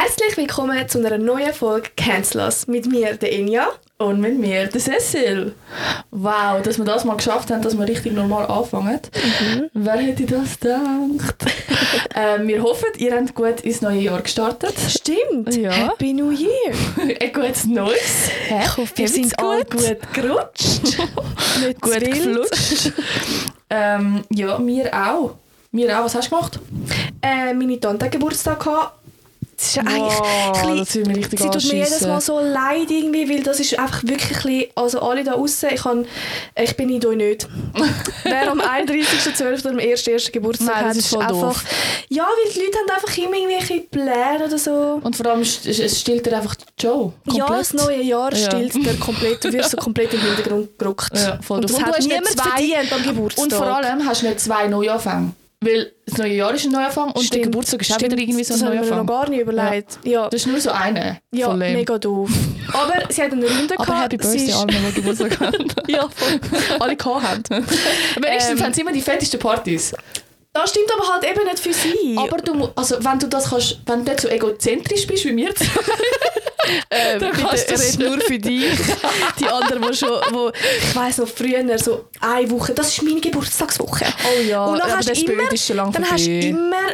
Herzlich willkommen zu einer neuen Folge Cancelers mit mir, der Enya. Und mit mir, der Cecil. Wow, dass wir das mal geschafft haben, dass wir richtig normal anfangen. Wer hätte das gedacht? ähm, wir hoffen, ihr habt gut ins neue Jahr gestartet. Stimmt. Ja. Happy New Year. Ein gutes Neues. Ich hoffe, wir sind alle gut? gut gerutscht. Nicht Gut geflutscht. ähm, ja, wir auch. Wir auch. Was hast du gemacht? Äh, meine Tante hat Geburtstag gehabt. Das ist ja eigentlich Wow, ein bisschen- das will mir richtig Sie tut mir jedes. Mal so leid irgendwie, weil das ist einfach wirklich ein bisschen, also alle da außen, ich, kann, ich bin in euch nicht. Wer am 31.12. oder am 1.1. Geburtstag Nein, das hat, ist voll einfach... doof. Ja, weil die Leute haben einfach immer irgendwelche Pläne oder so. Und vor allem, es stillt dir einfach die Show. Ja, Komplett. das neue Jahr Ja. stillt dir komplett, du wirst so komplett im Hintergrund gerückt. Ja, voll und das Und du hat hast nicht niemand zwei- verdient am Geburtstag. Und vor allem hast du nicht zwei Neuanfänge. Weil das neue Jahr ist ein Neuanfang und der Stimmt, Geburtstag ist auch stimmt. wieder irgendwie so ein Das habe ich mir Neuanfang. noch gar nicht überlegt. Ja, Das ist nur so eine. ja mega doof. Aber sie hat eine Runde Aber gehabt. Happy sie Birthday allen, die Geburtstag haben. Ja, voll. Alle gehabt haben. Wenigstens Ähm, haben sie immer die fettesten Partys. Das stimmt aber halt eben nicht für sie. Aber du, also, wenn du das kannst, wenn du nicht so egozentrisch bist wie wir zwei, äh, dann kannst du das red nur für dich. Die anderen, die schon, wo, ich weiss noch früher, so eine Woche, das ist meine Geburtstagswoche. Oh ja, Und dann aber hast du immer, ist schon lange dann hast du vorbei. immer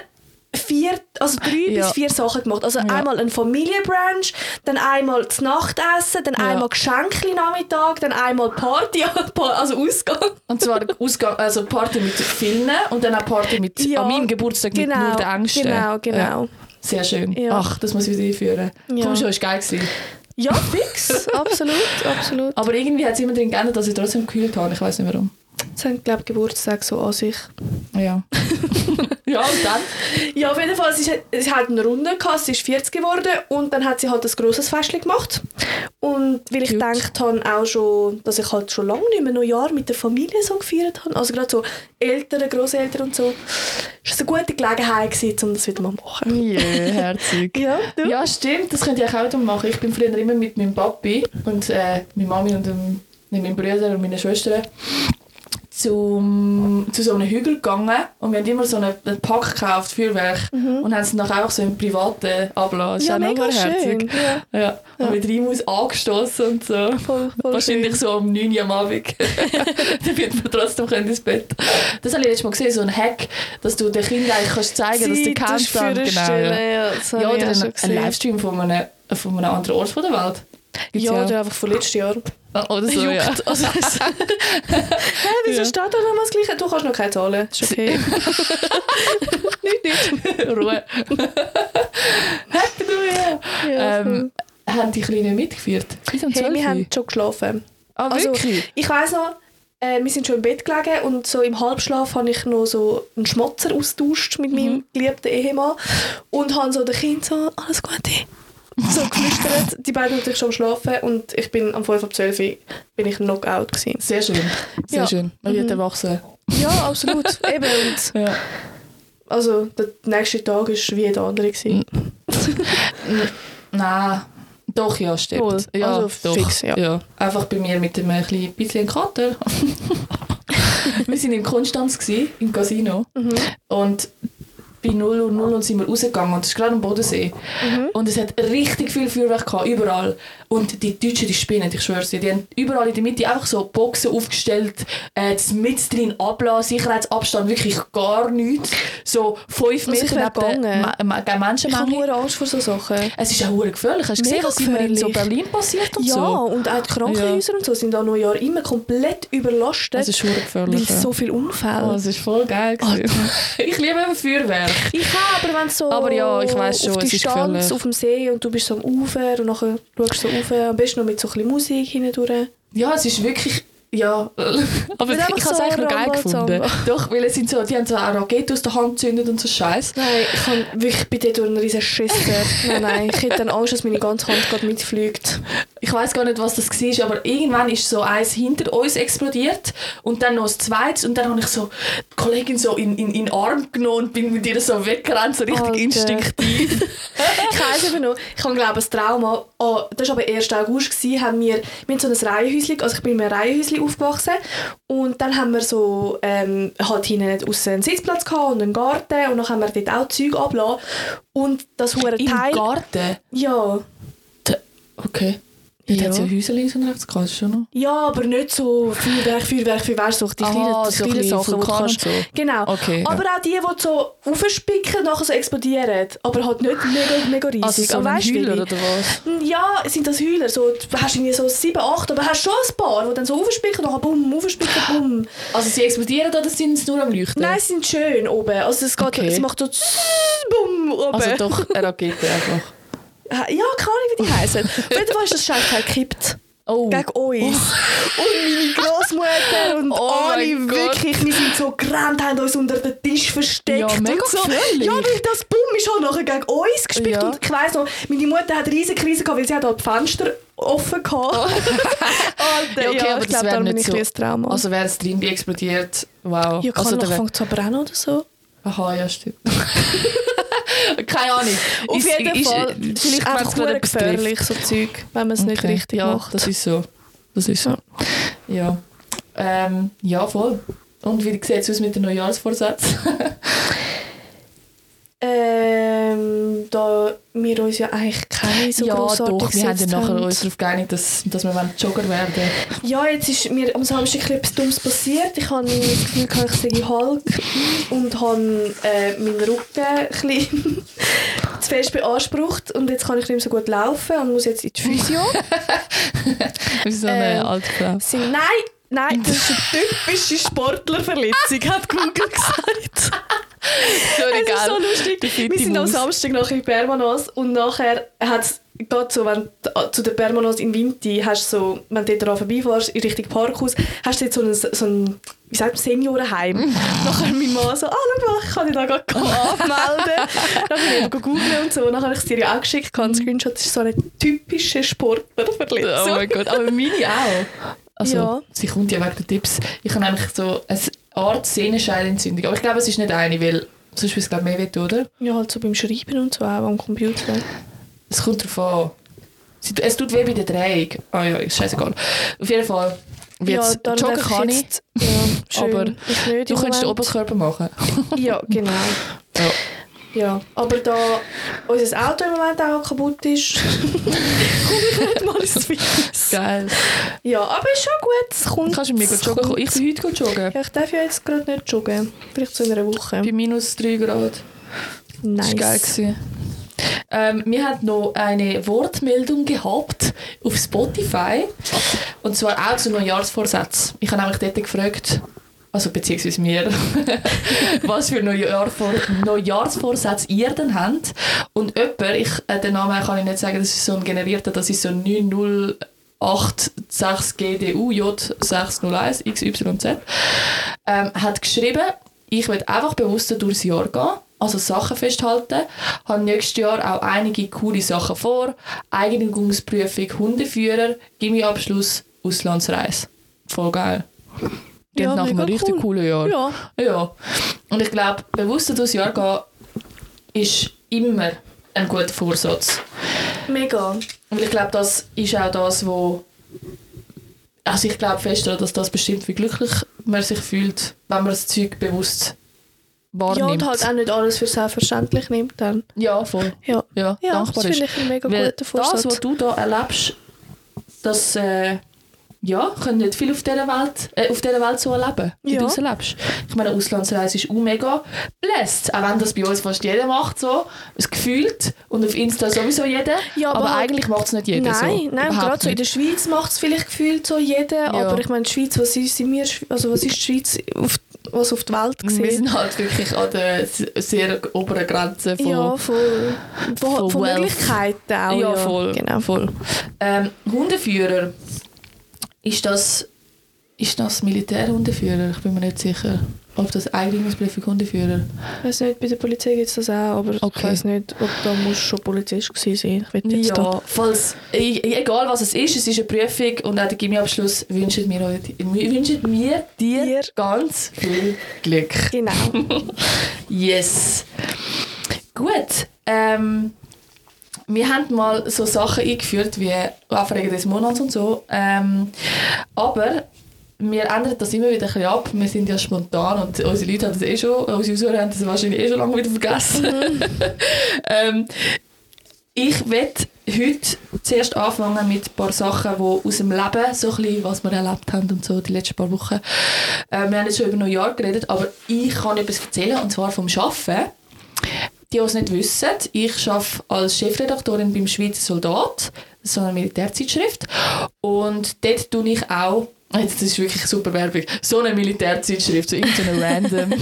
vier, also drei Ja. bis vier Sachen gemacht. Also Ja. einmal ein Familienbrunch, dann einmal das Nachtessen, dann Ja. einmal Geschenke Nachmittag, dann einmal Party, also Ausgang. Und zwar Ausgang, also Party mit vielen und dann auch Party mit an meinem Geburtstag mit nur den Ängsten. Genau, genau. Sehr schön. Ach, das muss ich wieder einführen. Ja. Komm schon, ist geil gewesen. Ja, fix. absolut, absolut. Aber irgendwie hat es immer drin geändert, dass ich trotzdem gekühlt habe. Ich weiß nicht warum. Das haben, glaube Geburtstag so an sich. Ja. ja, und dann? Ja, auf jeden Fall, sie, hat- sie hat eine Runde gehabt, sie ist 40 geworden und dann hat sie halt ein grosses Festchen gemacht. Und weil ich gedacht habe auch schon, dass ich halt schon lange nicht mehr Neujahr mit der Familie so gefeiert habe, also gerade so Eltern, Großeltern und so, ist eine gute Gelegenheit gewesen, um das wieder mal zu machen. Ja, herzig. Ja, du? Ja, stimmt, das könnte ich auch wieder machen. Ich bin früher immer mit meinem Papi und äh, meiner Mami und dem, mit meinen Brüdern und meinen Schwestern zum, zu so einem Hügel gegangen und wir haben immer so einen, einen Pack gekauft, Feuerwerk und haben es nachher auch so im privaten abgelassen. ja mega herzig. schön. Ja, Ja, und mit Reimus angestoßen und so. voll, voll Wahrscheinlich schön. so um 9 Uhr am Abend. Damit wir trotzdem können ins Bett Das habe ich letztes Mal gesehen, so ein Hack, dass du den Kindern eigentlich kannst zeigen dass Zeit du kennst. Genau, Stellen, ja. ja, ja, oder ein, schon ein gesehen. Livestream von einem, von einem anderen Ort der Welt. Gibt's Ja, oder einfach von letztes Jahr. Ah, Oder so, ja. Juckt. Also, es- Hä, wieso Ja. steht da nochmal das Gleiche? Du kannst noch keine zahlen. Ist okay. nicht, nicht. Ruhe. Happy New Year! Ja, ähm, haben die Kleinen mitgeführt? Bis um Hey, 12 wir haben schon geschlafen. Ah, Also, wirklich? ich weiss noch, äh, wir sind schon im Bett gelegen und so im Halbschlaf habe ich noch so einen Schmotzer austauscht mit Mhm. meinem geliebten Ehemann und habe so den Kind so, alles Gute, so geflüstert. Die beiden natürlich schon am Schlafen und ich bin am 5 ab 12 Uhr bin ich Knockout gewesen. Sehr schön. Sehr Ja. schön. Man wird Mhm. erwachsen. Ja, absolut. Eben. Und Ja. also der nächste Tag war wie jeder andere. Gewesen. Nein. Doch, ja, stimmt. Wohl. Ja, Also doch. fix, ja. Einfach bei mir mit einem kleinen bisschen Kater. wir waren in Konstanz, gewesen, im Casino. Mhm. Und bei 0 Uhr 0 und sind wir rausgegangen und es ist gerade am Bodensee. Mhm. Und es hat richtig viel Feuerwerk gehabt, überall. Und die Deutschen, die spinnen, ich schwör's dir, die haben überall in der Mitte einfach so Boxen aufgestellt, äh, mit drin ablassen, Sicherheitsabstand, wirklich gar nichts. So fünf Also Meter. Ma- Ma- Ich habe Angst vor solchen Sachen. Es ist auch gefährlich. Hast du gesehen, was immer in so gefährlich. Berlin passiert und Ja, so? und auch die Krankenhäuser und so sind an Neujahr immer komplett überlastet. Es ist hure weil gefährlich. so viele Unfälle. Oh, das ist voll geil. gewesen. ich liebe eben Feuerwerk. Ich auch, aber wenn so Aber ja, ich weiss schon, auf es ist Distanz gefährlich. auf dem See und du bist so am Ufer und nachher schaust du so rauf, am besten noch mit so ein bisschen Musik hindurch. Ja, es ist wirklich... Ja, aber ich, ich habe es so eigentlich noch geil gefunden. Doch, weil es sind so, die haben so eine Rakete aus der Hand gezündet und so Scheiß. Nein, ich kann wirklich bei dir durch einen riesen Schisser. nein, nein, ich hätte dann Angst, dass meine ganze Hand gerade mitfliegt. Ich weiß gar nicht, was das war, aber irgendwann ist so eins hinter uns explodiert und dann noch das zweites und dann habe ich so die Kollegin so in, in, in den Arm genommen und bin mit ihr so weggerannt, so richtig Alter. instinktiv. Ich weiss eben noch, ich habe glaube ein Trauma, oh, das war aber 1. August, gewesen, haben wir, wir haben so ein Reihenhäuschen, also ich bin in einem Reihenhäuschen aufgewachsen und dann haben wir so ähm, halt hinten aussen einen Sitzplatz gehabt und einen Garten und dann haben wir dort auch Zeug abgelassen und das hure Im Teil... Garten? Ja. Okay. Dort Ja. hat es ja Häuser links und rechts gehabt, schon noch. Ja, aber nicht so Feuerwerk, Feuerwerk, Feuerwerk, so die Ah, kleinen, die so kleine Sachen, die du kannst... so. Genau. Okay, ja. aber auch die, die so aufspicken, nachher so explodieren. Aber halt nicht mega, mega riesig. Also so aber weißt Heuler oder was? Ja, sind das Heuler. So, du hast irgendwie so sieben, acht, aber hast schon ein paar, die dann so aufspicken, nachher bumm, aufspicken, bumm. Also sie explodieren oder sind sie nur am Leuchten? Nein, sie sind schön oben. Also es, geht, Okay. es macht so bumm oben. Also doch eine Rakete einfach. Ja, keine Ahnung, wie die heißen. Auf jeden Fall ist das Scheißteil gekippt. Oh. Gegen uns. Und meine Großmutter und Oh alle wirklich, wir sind so gerannt, haben uns unter den Tisch versteckt. Ja, mega und so. gefährlich. Ja, weil das Bumm ist halt nachher gegen uns gespielt. Ja. Und ich weiss noch, meine Mutter hat riesige Krise gehabt, weil sie hat halt die Fenster offen gehabt. Alter, Ja, okay, aber ich das glaube, darum bin ich so- ein Trauma. Also wäre es drin explodiert, wow. ja, kann also, noch da wär- fängt es aber an oder so. Aha, ja, stimmt. Keine Ahnung. Auf Ist- jeden ist- Fall. Vielleicht Vielleicht gerade sehr etwas gefährlich, so Zeug, wenn man es nicht Okay. richtig ja, macht. das ist so. Das ist so. Ja. Ähm, ja, voll. Und wie sieht es aus mit den Neujahrsvorsätzen? Ähm, da wir uns ja eigentlich keine so ja, grossartig doch. Wir haben ja nachher uns darauf geeinigt, dass, dass wir Jogger werden Ja, jetzt ist mir am Samstag etwas Dummes passiert. Ich habe das Gefühl, gehabt, ich sei Hulk und habe äh, meinen Rücken ein zu fest beansprucht. Und jetzt kann ich nicht mehr so gut laufen und muss jetzt in die Physio. Wie so eine Ähm, alte Frau. Nein, nein, das ist eine typische Sportlerverletzung, hat Google gesagt. Sorry, Es ist so lustig. Wir sind am. Samstag noch in Permanos und nachher hat es geht so, wenn du zu den Permanos in Winti hast so, wenn du dort vorbeifährst, in Richtung Parkhaus, hast du jetzt so ein, so ein wie sagt man, Seniorenheim. nachher mein Mann so, ah, schau mal, ich kann dich da gerade anmelden. dann bin ich eben googeln und so. Nachher habe ich es dir ja auch geschickt, einen Screenshot, das ist so eine typische Sportlerverletzung. Oh mein Gott, aber meine auch. Also, Ja. sie kommt ja wegen der Tipps. Ich habe eigentlich so eine Art Sehnenscheidentzündung. Aber ich glaube, es ist nicht eine, weil sonst würde es glaube mehr wehtun, oder? Ja, halt so beim Schreiben und so, auch am Computer. Es kommt darauf an. Es tut weh bei der Drehung. Ah ja, ist scheißegal. Auf jeden Fall. Jetzt, darum joggen kann ich, jetzt- Ja, schön. aber du kannst den. Oberkörper machen. Ja, genau. Ja. Ja, aber da unser Auto im Moment auch kaputt ist, komme ich nicht mal ins Fitness. Geil. Ja, aber ist schon gut. Es kommt, Kannst du mir es gut joggen kommen? Ich bin heute gut joggen. Ja, ich darf ja jetzt gerade nicht joggen. Vielleicht so in einer Woche. Bei minus 3 Grad. Das war geil. Nice. gewesen. Ähm, wir haben noch eine Wortmeldung gehabt auf Spotify. Und zwar auch zu Neujahrsvorsätzen. Ich habe nämlich dort gefragt, also beziehungsweise mir, was für Neujahrvor Neujahrsvorsätze ihr denn habt. Und jemand, ich, äh, den Namen kann ich nicht sagen, das ist so ein generierter, das ist so 90860GDUJ601 XYZ, ähm, hat geschrieben, ich will einfach bewusster durchs Jahr gehen, also Sachen festhalten, habe nächstes Jahr auch einige coole Sachen vor, Eignungsprüfung, Hundeführer, Gimmiabschluss, Auslandsreise. Voll geil. Klingt Ja, nach einem richtig cool. coolen Jahr. Ja, Ja. Und ich glaube, bewusster durchs Jahr gehen ist immer ein guter Vorsatz. mega. Und ich glaube, das ist auch das, wo also ich glaube fest daran, dass das bestimmt, wie glücklich man sich fühlt, wenn man das Zeug bewusst Ja, wahrnimmt. und halt auch nicht alles für selbstverständlich nimmt dann. Ja, voll. Ja, Ja, ja dankbar das ist. finde ich ein mega Weil guter Vorsatz. das, was du da erlebst, das äh, ja, können nicht viele auf dieser Welt, äh, auf dieser Welt so erleben, wie Ja. du es erlebst. Ich meine, Auslandsreise ist auch mega blessed, auch wenn das bei uns fast jeder macht, so, es gefühlt und auf Insta sowieso jeder, Ja, aber aber, eigentlich macht es nicht jeder Nein, so. nein, gerade so in der Schweiz macht es vielleicht gefühlt so jeder, Ja. aber ich meine, die Schweiz, was ist, wir, Schwe- also was ist die Schweiz auf, was auf die Welt Wir gesehen? sind halt wirklich an der sehr oberen Grenze von... Ja, voll. Von, von von. Möglichkeiten auch. ja, voll. Genau. voll. Ähm, Hundeführer, ist das, ist das Militärhundeführer? Ich bin mir nicht sicher. Ob das Eignungsprüfung Hundeführer? Ich weiß nicht, bei der Polizei gibt es das auch, aber ich Okay. weiß nicht, ob da muss schon Polizist gewesen sein. Ich will jetzt da. Ja, falls, e- egal was es ist, es ist eine Prüfung und auch der Gimmiabschluss wünschen wir, euch, wir wünschen mir dir Dir. ganz viel Glück. Genau. Yes. Gut. Ähm, wir haben mal so Sachen eingeführt wie Aufregung des Monats und so. Ähm, aber wir ändern das immer wieder ein bisschen ab. Wir sind ja spontan und unsere Leute haben das eh schon, unsere User haben das wahrscheinlich eh schon lange wieder vergessen. ähm, ich werde heute zuerst anfangen mit ein paar Sachen, die aus dem Leben, so ein bisschen, was wir erlebt haben und so die letzten paar Wochen. Äh, wir haben jetzt schon über Neujahr geredet, aber ich kann etwas erzählen, und zwar vom Arbeiten. Die, die es nicht wissen, ich arbeite als Chefredaktorin beim Schweizer Soldat, so eine Militärzeitschrift. Und dort tue ich auch das ist wirklich super Werbung. So eine Militärzeitschrift, so irgendeine random.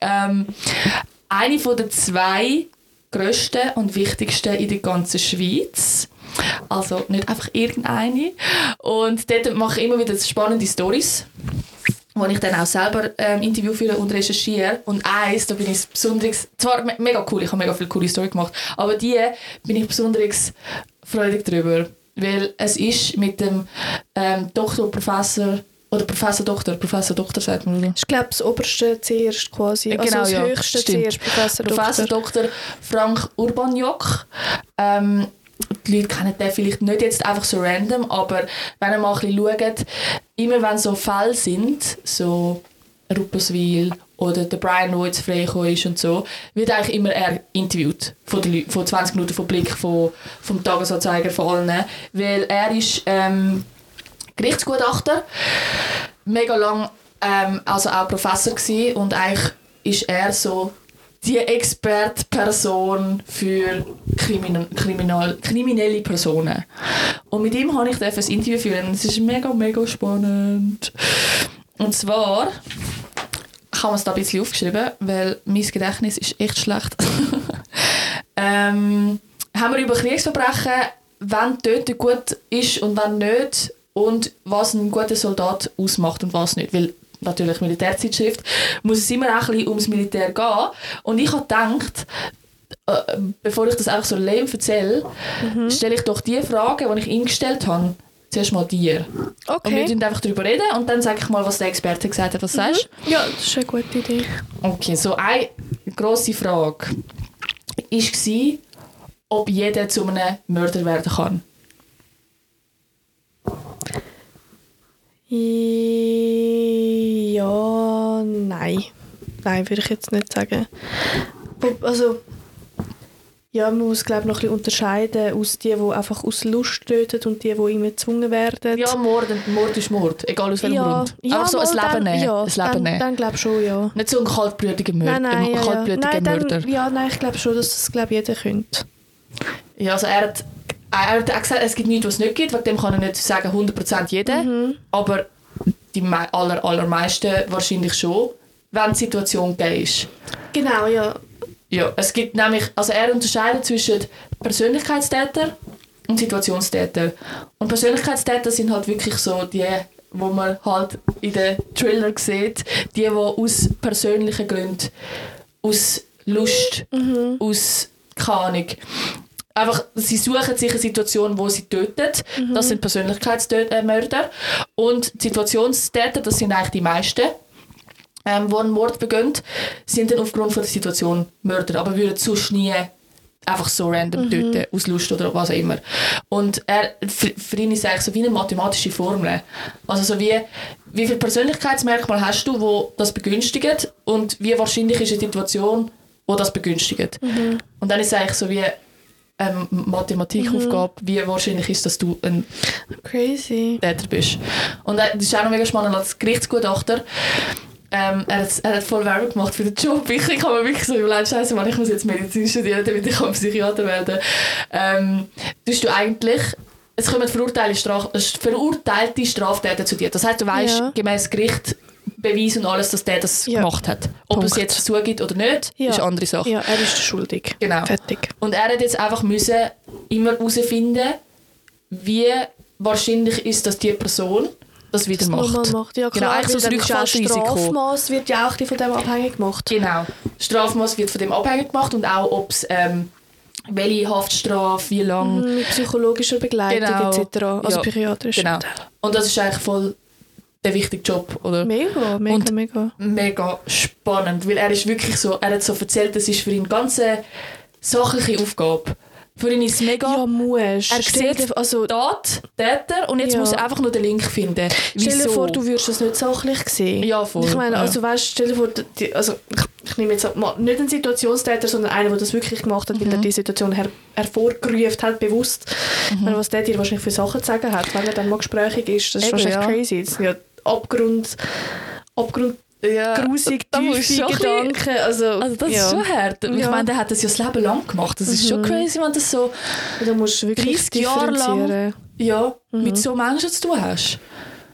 ähm, eine von den zwei grössten und wichtigsten in der ganzen Schweiz. Also nicht einfach irgendeine. Und dort mache ich immer wieder spannende Stories wo ich dann auch selber ähm, Interview führe und recherchiere. Und eins, da bin ich besonders, zwar me mega cool, ich habe mega viele coole Stories gemacht, aber die bin ich besonders freudig darüber, weil es ist mit dem ähm, Doktor, Professor oder Professor Doktor, Professor Doktor sagt man, oder? Ich glaube, das oberste zuerst quasi. Genau, also das ja, höchste stimmt. zuerst, Professor, Professor Doktor. Dr. Frank Urbaniok. Ähm, die Leute kennen den vielleicht nicht jetzt einfach so random, aber wenn ihr mal ein bisschen schaut, immer wenn so Fälle sind, so Rupperswil oder der Brian, der jetzt freigekommen ist und so, wird eigentlich immer er interviewt von, den Leuten, von 20 Minuten vom Blick von, vom Tagesanzeiger von allen, weil er ist ähm, Gerichtsgutachter, mega lang ähm, also auch Professor gewesen und eigentlich ist er so die Expertperson für Krimin Kriminal kriminelle Personen. Und mit ihm habe ich ein Interview führen. Es ist mega, mega spannend. Und zwar ich habe es da ein bisschen aufgeschrieben, weil mein Gedächtnis ist echt schlecht. ähm, haben wir über Kriegsverbrechen, wann Töten gut ist und wann nicht und was ein guter Soldat ausmacht und was nicht. Weil natürlich Militärzeitschrift muss es immer auch ein bisschen ums Militär gehen. Und ich habe gedacht, äh, bevor ich das einfach so lame erzähle, stelle ich doch die Fragen, die ich ihm gestellt habe, zuerst mal dir. Und wir Okay. reden einfach darüber reden und dann sage ich mal, was der Experte gesagt hat. Was sagst du? Ja, das ist eine gute Idee. Okay, so eine grosse Frage war, ob jeder zu einem Mörder werden kann. Nein. Nein, würde ich jetzt nicht sagen. Also, ja, man muss glaube noch ein bisschen unterscheiden aus die, die einfach aus Lust töten und die, die immer gezwungen werden. Ja, Mord, Mord ist Mord, egal aus welchem ja, Grund. ja, Einfach so ein Leben dann, nehmen. Ja, ein Leben dann, nehmen. dann glaube ich schon, ja. Nicht so ein kaltblütiger Mörder. Nein, nein, ein ja, ja. kaltblütiger Nein, Mörder. dann, ja, nein, ich glaube schon, dass das glaube jeder könnte. Ja, also er hat, er hat auch gesagt, es gibt nichts, was es nicht gibt. Wegen dem kann er nicht sagen 100% jeder. Mhm. Aber die aller, allermeisten wahrscheinlich schon, wenn die Situation gegeben ist. Genau, ja. Ja, es gibt nämlich, also er unterscheidet zwischen Persönlichkeitstäter und Situationstäter. Und Persönlichkeitstäter sind halt wirklich so die, wo man halt in den Thriller sieht, die, die aus persönlichen Gründen, aus Lust, aus keine Ahnung, einfach, sie suchen sich eine Situation, wo sie töten. Das sind Persönlichkeitsmörder. Und Situationstäter, das sind eigentlich die meisten ähm, die einen Mord begehen, sind dann aufgrund von der Situation Mörder, aber würden sonst nie einfach so random töten, aus Lust oder was auch immer. Und er, für, für ihn ist es eigentlich so wie eine mathematische Formel. Also so wie, wie viele Persönlichkeitsmerkmale hast du, wo das begünstigen und wie wahrscheinlich ist eine Situation, wo das begünstigt. Und dann ist es eigentlich so wie eine Mathematikaufgabe, wie wahrscheinlich ist, dass du ein Crazy. Täter bist. Und äh, das ist auch noch mega spannend als Gerichtsgutachter. Ähm, er, hat, er hat voll Werbung gemacht für den Job. Ich, ich habe mir wirklich so überlegt, scheiße, Mann, ich muss jetzt Medizin studieren, damit ich kann Psychiater werden ähm, Tust du eigentlich, es kommen verurteilte, Straf, verurteilte Straftäter zu dir. Das heißt, du weißt Ja. gemäß Gericht Beweis und alles, dass der das Ja. gemacht hat. Ob er es Punkt. jetzt zugibt oder nicht, Ja. ist eine andere Sache. Ja, er ist schuldig. Genau. Fertig. Und er hat jetzt einfach müssen immer herausfinden, wie wahrscheinlich ist, dass die Person das wieder Das macht. macht. Ja, Genau, klar, eigentlich so weil das dann ist auch Rückfallsrisiko. Strafmaß wird ja auch von dem abhängig gemacht. Genau. Strafmaß wird von dem abhängig gemacht und auch, ob es ähm, welche Haftstrafe, wie lang. Mhm, Mit psychologischer Begleitung Genau. etc. Also Ja, psychiatrisch. Genau. Und das ist eigentlich voll der wichtige Job, oder? Mega, mega, Und- mega. mega spannend, weil er ist wirklich so, er hat so erzählt, es ist für ihn ganz eine sachliche Aufgabe. Für ihn ist es mega... Ja, musst. Er sieht also, Tat, Täter und jetzt Ja. muss er einfach nur den Link finden. Stell dir Wieso? vor, du würdest das nicht sachlich sehen. Ja, voll, Ich meine, also weißt, stell dir vor, die, also ich, nehme jetzt mal nicht einen Situationstäter, sondern einen, der das wirklich gemacht hat, weil Mhm. er die Situation her, hervorgerufen hat, bewusst. Meine, was der dir wahrscheinlich für Sachen zu sagen hat, wenn er dann mal gesprächig ist, das ist Eben, wahrscheinlich ja. crazy. Das sind ja Abgrund, Abgrund, ja, grusig, tiefe Gedanken. Also, Also das ja. ist schon hart. Ich Ja. meine, der hat das ja das Leben lang gemacht. Das ist schon crazy, wenn das so Da musst du wirklich 30 Jahre lang ja, mit so Menschen zu tun hast.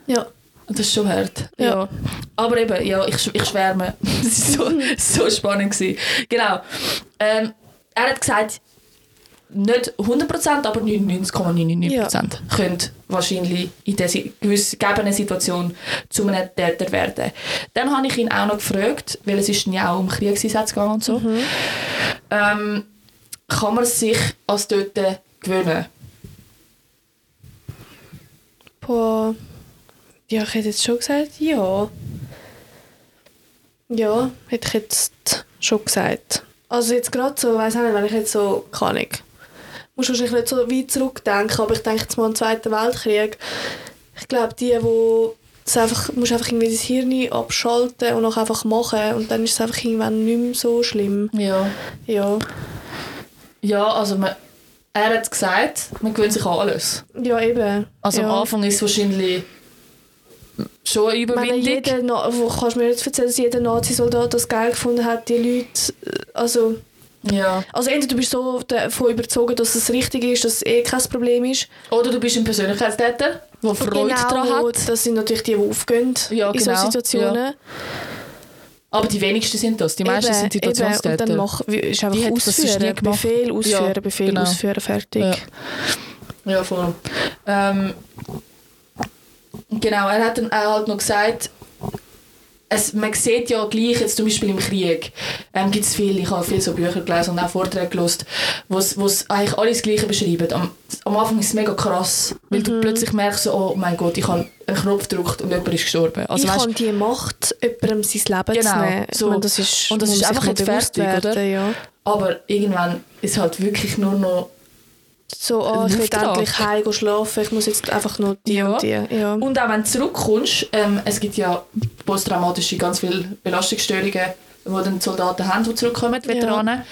Ja. Das ist schon hart. Ja. Ja. Aber eben, ja, ich, ich schwärme. Das war so, so spannend. Gewesen. Genau. Ähm, er hat gesagt, nicht 100%, aber 99,99% können wahrscheinlich in dieser gewissen gegebenen Situation zu einem Täter werden. Dann habe ich ihn auch noch gefragt, weil es ist ja auch um Kriegseinsätze gegangen und so. Ähm, kann man sich als Töter gewöhnen? Boah. Ja, ich hätte jetzt schon gesagt, ja. Ja, hätte ich jetzt schon gesagt. Also jetzt gerade so, weiß nicht, wenn ich jetzt so, keine Ahnung, muss wahrscheinlich nicht so weit zurückdenken, aber ich denke jetzt mal an den Zweiten Weltkrieg. Ich glaube, die, wo das einfach, musst einfach irgendwie das Hirn abschalten und auch einfach machen und dann ist es einfach irgendwann nicht mehr so schlimm. Ja. Ja, Ja, also man, er hat gesagt, man gewöhnt sich an alles. ja eben. Also ja. am Anfang ist es wahrscheinlich schon eine Ich meine, Überwindung. jeder, Na- kannst du mir jetzt erzählen, dass jeder Nazi-Soldat das geil gefunden hat, die Leute, äh, also, Ja. also entweder du bist so davon überzogen, dass es richtig ist, dass es eh kein Problem ist. Oder du bist ein Persönlichkeitstäter, der Freude daran wo- hat. Das sind natürlich die, die aufgehen Ja, in genau, so Situationen. Aber die wenigsten sind das. Die meisten Eben, sind eben. Und Situationstäter. dann mach, ist einfach Die ausführen. Befehl ausführen, Ja, Befehl genau. ausführen, fertig. Ja. Ja, voll. Ähm, genau, er hat dann auch halt noch gesagt, es, man sieht ja gleich, jetzt zum Beispiel im Krieg, ähm, gibt es viel, ich habe viel so Bücher gelesen und auch Vorträge gelesen, wo es eigentlich alles Gleiche beschreiben. Am, am Anfang ist es mega krass, weil Mhm. du plötzlich merkst, oh mein Gott, ich habe einen Knopf gedrückt und jemand ist gestorben. Also, ich weißt, habe die Macht, jemandem sein Leben Genau, zu nehmen. So. meine, das ist, Und das ist einfach nicht fertig, oder? werden, Ja. aber irgendwann ist halt wirklich nur noch So, ah, ich will Auftrag. endlich heim schlafen, ich muss jetzt einfach nur die Ja. und die. Ja. Und auch wenn du zurückkommst, ähm, es gibt ja posttraumatische ganz viele Belastungsstörungen, die dann die Soldaten haben, die zurückkommen, die Veteranen.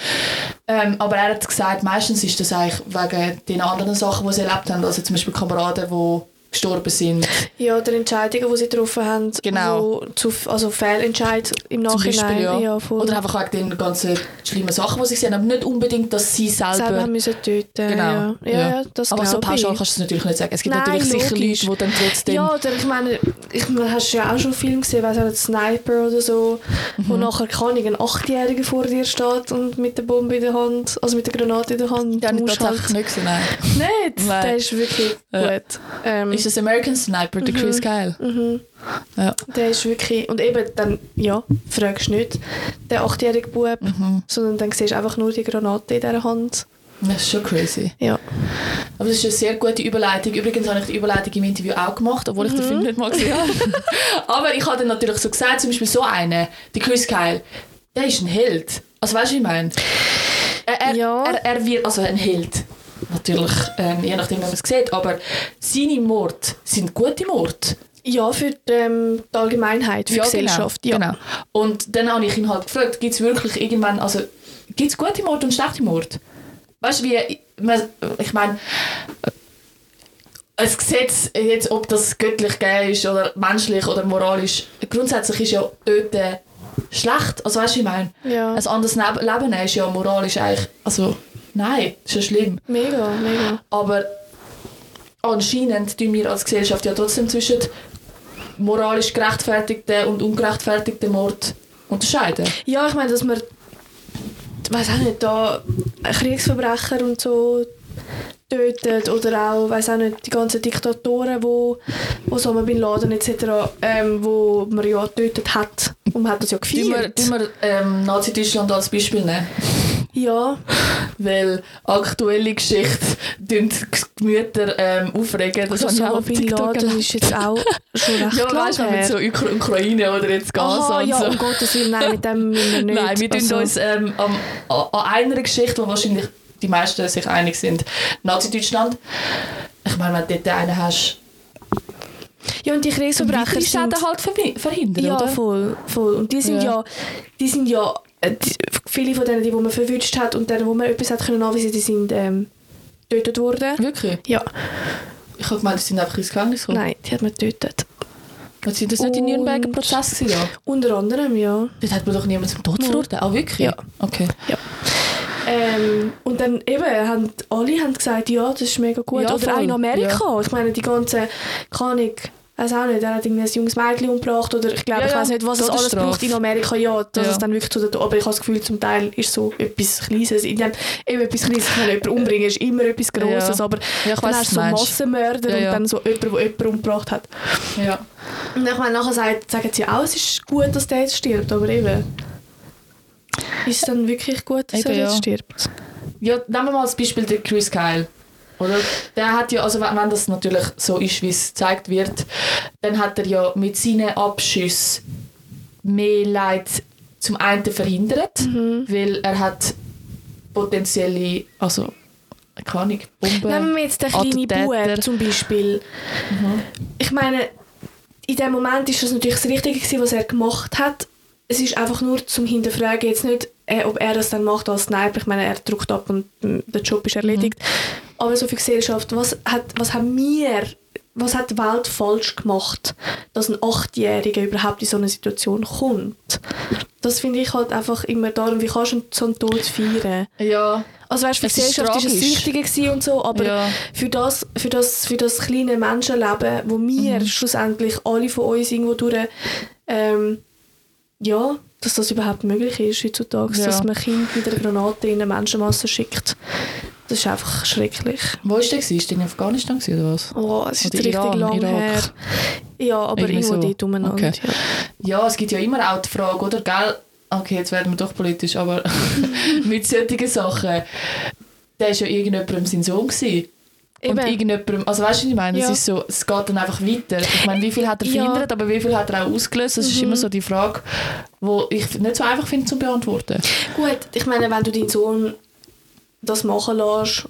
Ähm, aber er hat gesagt, meistens ist das eigentlich wegen den anderen Sachen, die sie erlebt haben. Also zum Beispiel Kameraden, die gestorben sind. Ja, oder Entscheidungen, die sie getroffen haben, Genau. wo zu, also Fehlentscheid im Zum Nachhinein. Beispiel, ja. voll. Oder einfach wegen den ganzen schlimmen Sachen, die sie gesehen haben. Aber nicht unbedingt, dass sie selber... selber haben müssen töten. Genau. Ja, ja, ja das aber so pauschal ich. kannst du es natürlich nicht sagen. Es gibt Nein, natürlich sicher logisch. Leute, die dann trotzdem... Ja, oder ich meine, ich meine, hast du ja auch schon Filme gesehen, weiss nicht, Sniper oder so, wo Mhm. nachher kann ich ein Achtjähriger vor dir steht und mit der Bombe in der Hand, also mit der Granate in der Hand. Ich musst tatsächlich halt nicht gesehen, nein. nicht. Nein. Der ist wirklich Ja. gut. Ähm, Ist das American Sniper, der Chris Kyle? mhm. Ja. Der ist wirklich, und eben dann, ja, fragst du nicht den achtjährigen Bub, Mhm. sondern dann siehst du einfach nur die Granate in dieser Hand. Das ist schon crazy. Ja. Aber das ist eine sehr gute Überleitung. Übrigens habe ich die Überleitung im Interview auch gemacht, obwohl ich den Film nicht mal gesehen habe. Aber ich habe dann natürlich so gesagt, zum Beispiel so einen, der Chris Kyle, der ist ein Held. Also weißt du, was ich meine? Er, er, Ja. er, er wird, also ein Held. Natürlich, ähm, je nachdem, wie man es sieht. Aber seine Mord sind gute Mord. Ja, für die, ähm, die Allgemeinheit, für die Gesellschaft. Genau, Ja. genau. Und dann habe ich ihn halt gefragt, gibt es wirklich irgendwann, also gibt es gute Mord und schlechte Mord? Weißt du, wie, man- ich meine, ein Gesetz, jetzt, ob das göttlich gegeben ist oder menschlich oder moralisch, grundsätzlich ist ja Töten schlecht. Also weißt du, wie ich meine? Ja. Ein anderes Leben ist ja moralisch eigentlich, also nein, ist ja schlimm. Mega, mega. Aber anscheinend tun wir als Gesellschaft ja trotzdem zwischen moralisch gerechtfertigten und ungerechtfertigten Mord unterscheiden. Ja, ich meine, dass man, weiß auch nicht, da Kriegsverbrecher und so tötet oder auch, weiß auch nicht, die ganzen Diktatoren, wo, wo Osama Bin Laden etc., ähm, wo man ja getötet hat und man hat das ja Tun wir, gefeiert. tun wir ähm, Nazi-Deutschland als Beispiel nehmen? Ja, Weil aktuelle Geschichten tun die Gemüter ähm, aufregen. Das habe ich auch TikTok ist jetzt auch schon recht Ja, weißt du, mit so Ukra Ukraine oder jetzt Gaza Aha, und ja, so. um Gottes Willen, nein, mit dem müssen wir nicht. Nein, wir tun Also, uns ähm, an, an einer Geschichte, wo wahrscheinlich die meisten sich einig sind, Nazi-Deutschland. Ich meine, wenn du dort einen hast, Ja, und die Kriegsverbrecher weitere sind... Schäden halt verhindern, Ja, oder? voll, voll. Und die sind Ja. ja, die sind ja, die, viele von denen, die, man verwünscht hat und denen, wo man etwas hat können anweisen, die sind ähm, getötet worden. Wirklich? Ja, Ich habe gemeint, die sind einfach ins Gefängnis gekommen. nein, die hat man getötet. Sind das nicht die Und- Nürnberger Prozess gewesen? Ja? Unter anderem, ja. Dort hat man doch niemand zum Tod Ja. verurteilt. Ah, wirklich? Ja. Okay. Ähm, und dann eben, haben, alle haben gesagt, ja, das ist mega gut. Ja, Oder voll. auch in Amerika. Ich meine, die ganze, kann ich, weiß auch nicht, er hat irgendwie ein junges Mädchen umgebracht oder ich glaube, Ja, ich weiß nicht, was es alles Todesstrafe. braucht in Amerika, ja, dass Ja. es dann wirklich zu der, aber ich habe das Gefühl, zum Teil ist so etwas Kleines, in dem, eben etwas Kleines, wenn jemand umbringen, ist immer etwas Grosses, Ja. aber Ja, ich dann weiss, hast du so meinst. Massenmörder und dann so jemand, der jemanden umgebracht hat. Ja. Und ich meine, nachher sagt, sagen sie auch, es ist gut, dass der jetzt stirbt, aber eben, ist es dann wirklich gut, dass Eben, er jetzt ja. stirbt? Ja, nehmen wir mal als Beispiel den Chris Kyle. Oder? Der hat ja, also wenn das natürlich so ist, wie es gezeigt wird, dann hat er ja mit seinen Abschüssen mehr Leid zum einen verhindert, weil er hat potenzielle, also keine Ahnung, Bomben. Nehmen wir jetzt den kleinen. Bub zum Beispiel. Ich meine, in dem Moment ist das natürlich das Richtige gewesen, was er gemacht hat. Es ist einfach nur zum Hinterfragen, jetzt nicht, äh, ob er das dann macht als Sniper. Ich meine, er drückt ab und mm, der Job ist erledigt. Aber so für die Gesellschaft, was, hat, was haben wir, was hat die Welt falsch gemacht, dass ein Achtjähriger überhaupt in so eine Situation kommt? Das finde ich halt einfach immer darum, wie kannst du so einen Tod feiern? Ja, Also weißt, für die Es ist Gesellschaft ist es das tragisch. Wichtige gewesen und so, aber Ja. für, das, für, das, für das kleine Menschenleben, wo wir Mhm. schlussendlich alle von uns irgendwo durch, ähm, ja, dass das überhaupt möglich ist heutzutage, Ja. dass man Kind mit einer Granate in eine Menschenmasse schickt. Das ist einfach schrecklich. wo war der? Ist der in Afghanistan oder was? Oh, es ist Oder richtig Iran, lang Irak. her. Ja, aber Irgendwie irgendwo so. dort umeinander. Okay. Ja. Ja, es gibt ja immer auch die Frage, oder? Gell? Okay, jetzt werden wir doch politisch, aber mit solchen Sachen, der war ja irgendjemandem sein Sohn. Gewesen. Und Eben. irgendjemandem, also weißt du, was ich meine? Ja. Es, ist so, es geht dann einfach weiter. Ich meine, wie viel hat er Ja. verhindert, aber wie viel hat er auch ausgelöst? Das ist Mhm. immer so die Frage, die ich nicht so einfach finde zu beantworten. Gut, ich meine, wenn du deinen Sohn das machen lässt,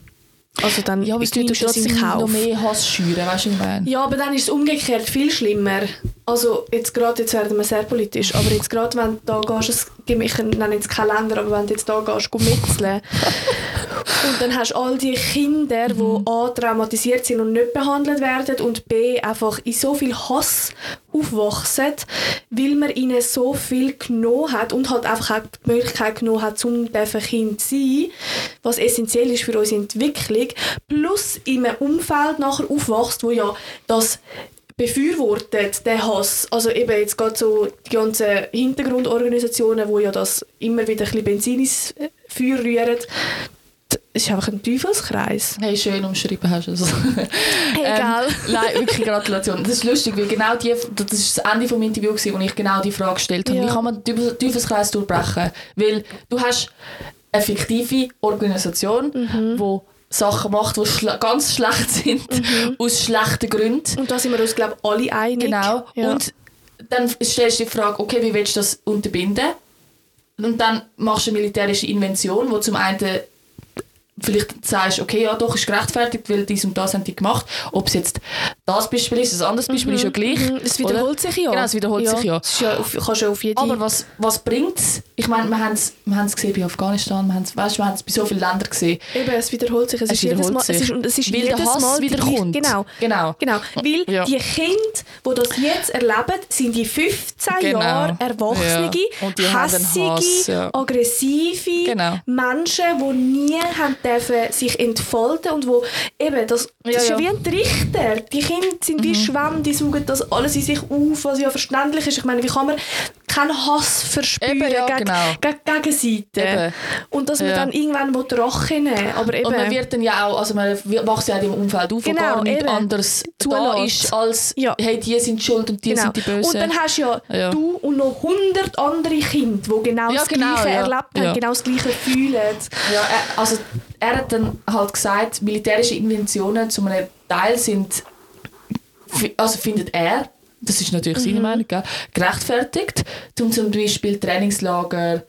also dann Ja, aber es tut trotzdem noch mehr Hass schüren, weißt du, ich meine? Ja, aber dann ist es umgekehrt viel schlimmer. Also jetzt gerade, jetzt werden wir sehr politisch, aber jetzt gerade, wenn du da gehst, es gibt- ich nenne jetzt keine Länder, aber wenn du jetzt da gehst, go mitzeln und dann hast du all die Kinder, die A, traumatisiert sind und nicht behandelt werden und B, einfach in so viel Hass aufwachsen, weil man ihnen so viel genommen hat und halt einfach auch die Möglichkeit genommen hat, um dürfen Kind zu sein, was essentiell ist für unsere Entwicklung, plus in einem Umfeld nachher aufwachst, wo ja das befürwortet, den Hass. Also eben jetzt gerade so die ganzen Hintergrundorganisationen, wo ja das immer wieder ein bisschen Benzin ins Feuer rühren. Es ist einfach ein Teufelskreis. Hey, schön umschrieben hast du es. Egal. Ähm, nein, wirklich Gratulation. Das ist lustig, weil genau die, das ist das Ende des Interviews, gewesen, wo ich genau die Frage gestellt habe. Ja. Wie kann man den Teufel- Teufelskreis durchbrechen? Weil du hast eine fiktive Organisation, Mhm. die Sachen macht, die schle ganz schlecht sind, aus schlechten Gründen. Und da sind wir uns, glaube ich, alle einig. Genau. Ja. Und dann stellst du die Frage, okay, wie willst du das unterbinden? Und dann machst du eine militärische Invention, wo zum einen vielleicht sagst, okay, ja doch, ist gerechtfertigt, weil dies und das haben die gemacht. Ob es jetzt das Beispiel ist, ein anderes Beispiel ist ja gleich. Mhm, Es wiederholt sich ja. Genau, es wiederholt sich ja. Es ist ja auf, kannst ja auf jede... Aber was, was bringt es? Ich meine, wir haben es wir haben's gesehen bei Afghanistan, wir haben es bei so vielen Ländern gesehen. Eben, es wiederholt sich. Es, Es ist jedes wiederholt Mal, sich. Es ist, und es ist Weil jedes Hass Mal wiederkommt. Genau. Genau. Genau. Weil Ja. die Kinder, die das jetzt erleben, sind die 15 Genau. Jahre Erwachsene, Ja. Hässige, Hass, ja. aggressive Genau. Menschen, die nie haben dürfen sich entfalten und wo eben, das, das Ja, ist ja wie ein Trichter. Die Kinder sind wie Schwämme, die saugen das alles in sich auf, was ja verständlich ist. Ich meine, wie kann man keinen Hass verspüren Eben, ja, gegen, genau. gegen Gegenseite? Eben. Und dass man Ja. dann irgendwann will Rache nehmen Aber eben, Und man wird dann ja auch, also man wächst ja auch im Umfeld auf, Genau, gar nichts eben. anderes da Zulässt. ist, als Ja. hey, die sind schuld und die genau. sind die Bösen. Und dann hast du ja, Ja. du und noch 100 andere Kinder, die genau das genau, Gleiche erlebt haben, genau das Gleiche fühlen. Ja, er, also er hat dann halt gesagt, militärische Interventionen zu einem Teil sind, also findet er, das ist natürlich Mhm. seine Meinung, gell, gerechtfertigt, um zum Beispiel Trainingslager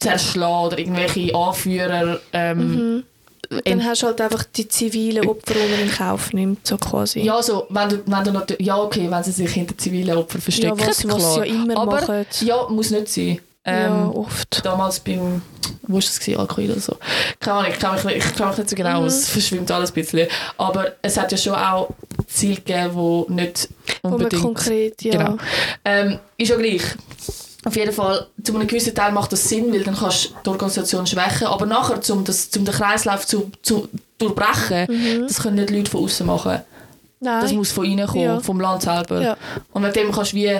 zerschlagen oder irgendwelche Anführer ähm, Und dann hast du halt einfach die zivilen Opfer, die man in Kauf nimmt, so quasi. Ja, also, wenn du, wenn du natürlich, ja, okay, wenn sie sich hinter zivilen Opfern verstecken, Ja, was- was klar. sie ja immer Aber, machen. Ja, muss nicht sein. Ja Ähm, oft. damals beim, wo war das, gewesen? Alkohol oder so? Keine Ahnung, ich kann mich, nicht- ich kann mich nicht so genau Mhm. aus, es verschwimmt alles ein bisschen. Aber es hat ja schon auch Ziele gegeben, die nicht Wo unbedingt... konkret, ja. Genau. Ähm, ist ja gleich. Auf jeden Fall, zu einem gewissen Teil macht das Sinn, weil dann kannst du die Organisation schwächen. Aber nachher, um, das, um den Kreislauf zu, zu durchbrechen, das können nicht Leute von außen machen. Mhm. Nein. Das muss von innen kommen, Ja. vom Land selber. Ja. Und mit dem kannst du wie...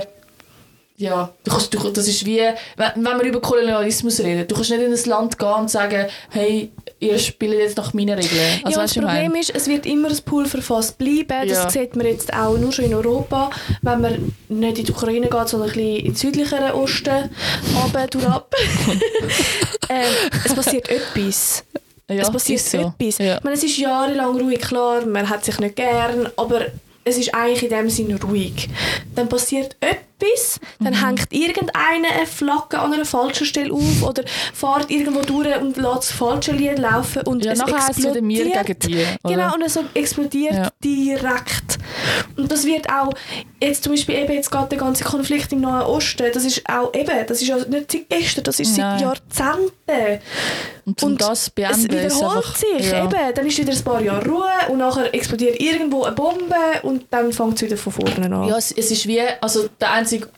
Ja, du kannst, du, das ist wie... Wenn, wenn wir über Kolonialismus reden, du kannst nicht in ein Land gehen und sagen, hey, ihr spielt jetzt nach meinen Regeln. Also, ja, das Problem meine? ist, es wird immer ein Pulverfass bleiben. Ja. Das sieht man jetzt auch nur schon in Europa, wenn man nicht in die Ukraine geht, sondern ein bisschen in den südlicheren Osten, runter, durch ab. ähm, es passiert etwas. Ja, es passiert so. etwas. Ja. Ich meine, es ist jahrelang ruhig, klar, man hat sich nicht gern, aber es ist eigentlich in dem Sinne ruhig. Dann passiert etwas, dann Mhm. hängt irgendeiner eine Flagge an einer falschen Stelle auf oder fährt irgendwo durch und lässt das falsche Lied laufen und Ja, es explodiert. gegen die, oder? Genau, und es explodiert Ja. direkt. Und das wird auch, jetzt zum Beispiel eben jetzt gerade der ganze Konflikt im Nahen Osten, das ist auch eben, das ist ja nicht seit gestern, das ist Nein. seit Jahrzehnten. Und Und das beenden, es wiederholt einfach, sich, ja. eben. Dann ist wieder ein paar Jahre Ruhe und nachher explodiert irgendwo eine Bombe und dann fängt es wieder von vorne an. Ja, es, es ist wie, also der einzige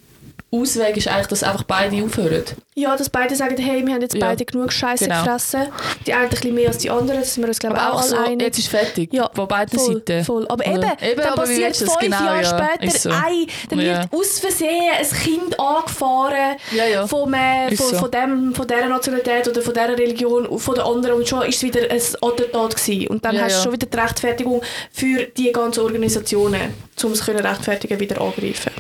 Ausweg ist eigentlich, dass einfach beide aufhören. Ja, dass beide sagen, hey, wir haben jetzt Ja. beide genug Scheiße Genau. gefressen. Die einen ein bisschen mehr als die anderen, das sind wir uns glaube ich auch auch so, einig. jetzt ist fertig, Ja, von beiden voll, Seiten. Voll. Aber eben, Eben, dann aber passiert fünf genau, Jahre ja, später, so. ei, dann Ja. wird aus Versehen ein Kind angefahren. Vom, äh, von, so. von, dem, von dieser Nationalität oder von dieser Religion von der anderen und schon ist es wieder ein Attentat gewesen. Und dann hast du schon wieder die Rechtfertigung für die ganzen Organisationen, um es können rechtfertigen wieder angreifen.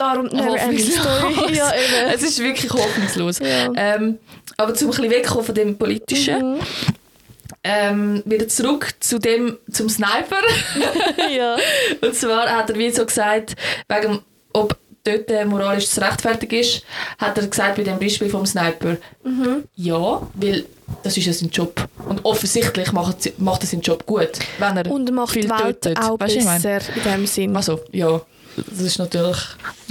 Darum never ending story. Ja, eben. es ist wirklich hoffnungslos. Ja. Ähm, aber zum ein bisschen wegkommen von dem Politischen, Mhm. ähm, wieder zurück zu dem, zum Sniper. ja. Und zwar hat er wie so gesagt, wegen, ob dort äh, moralisch zu rechtfertigen ist, hat er gesagt bei dem Beispiel vom Sniper, Mhm. ja, weil das ist ja sein Job. Und offensichtlich macht, macht er seinen Job gut, wenn er Und macht viel die Welt tötet. auch meine? besser in dem Sinn. Also, ja, das ist natürlich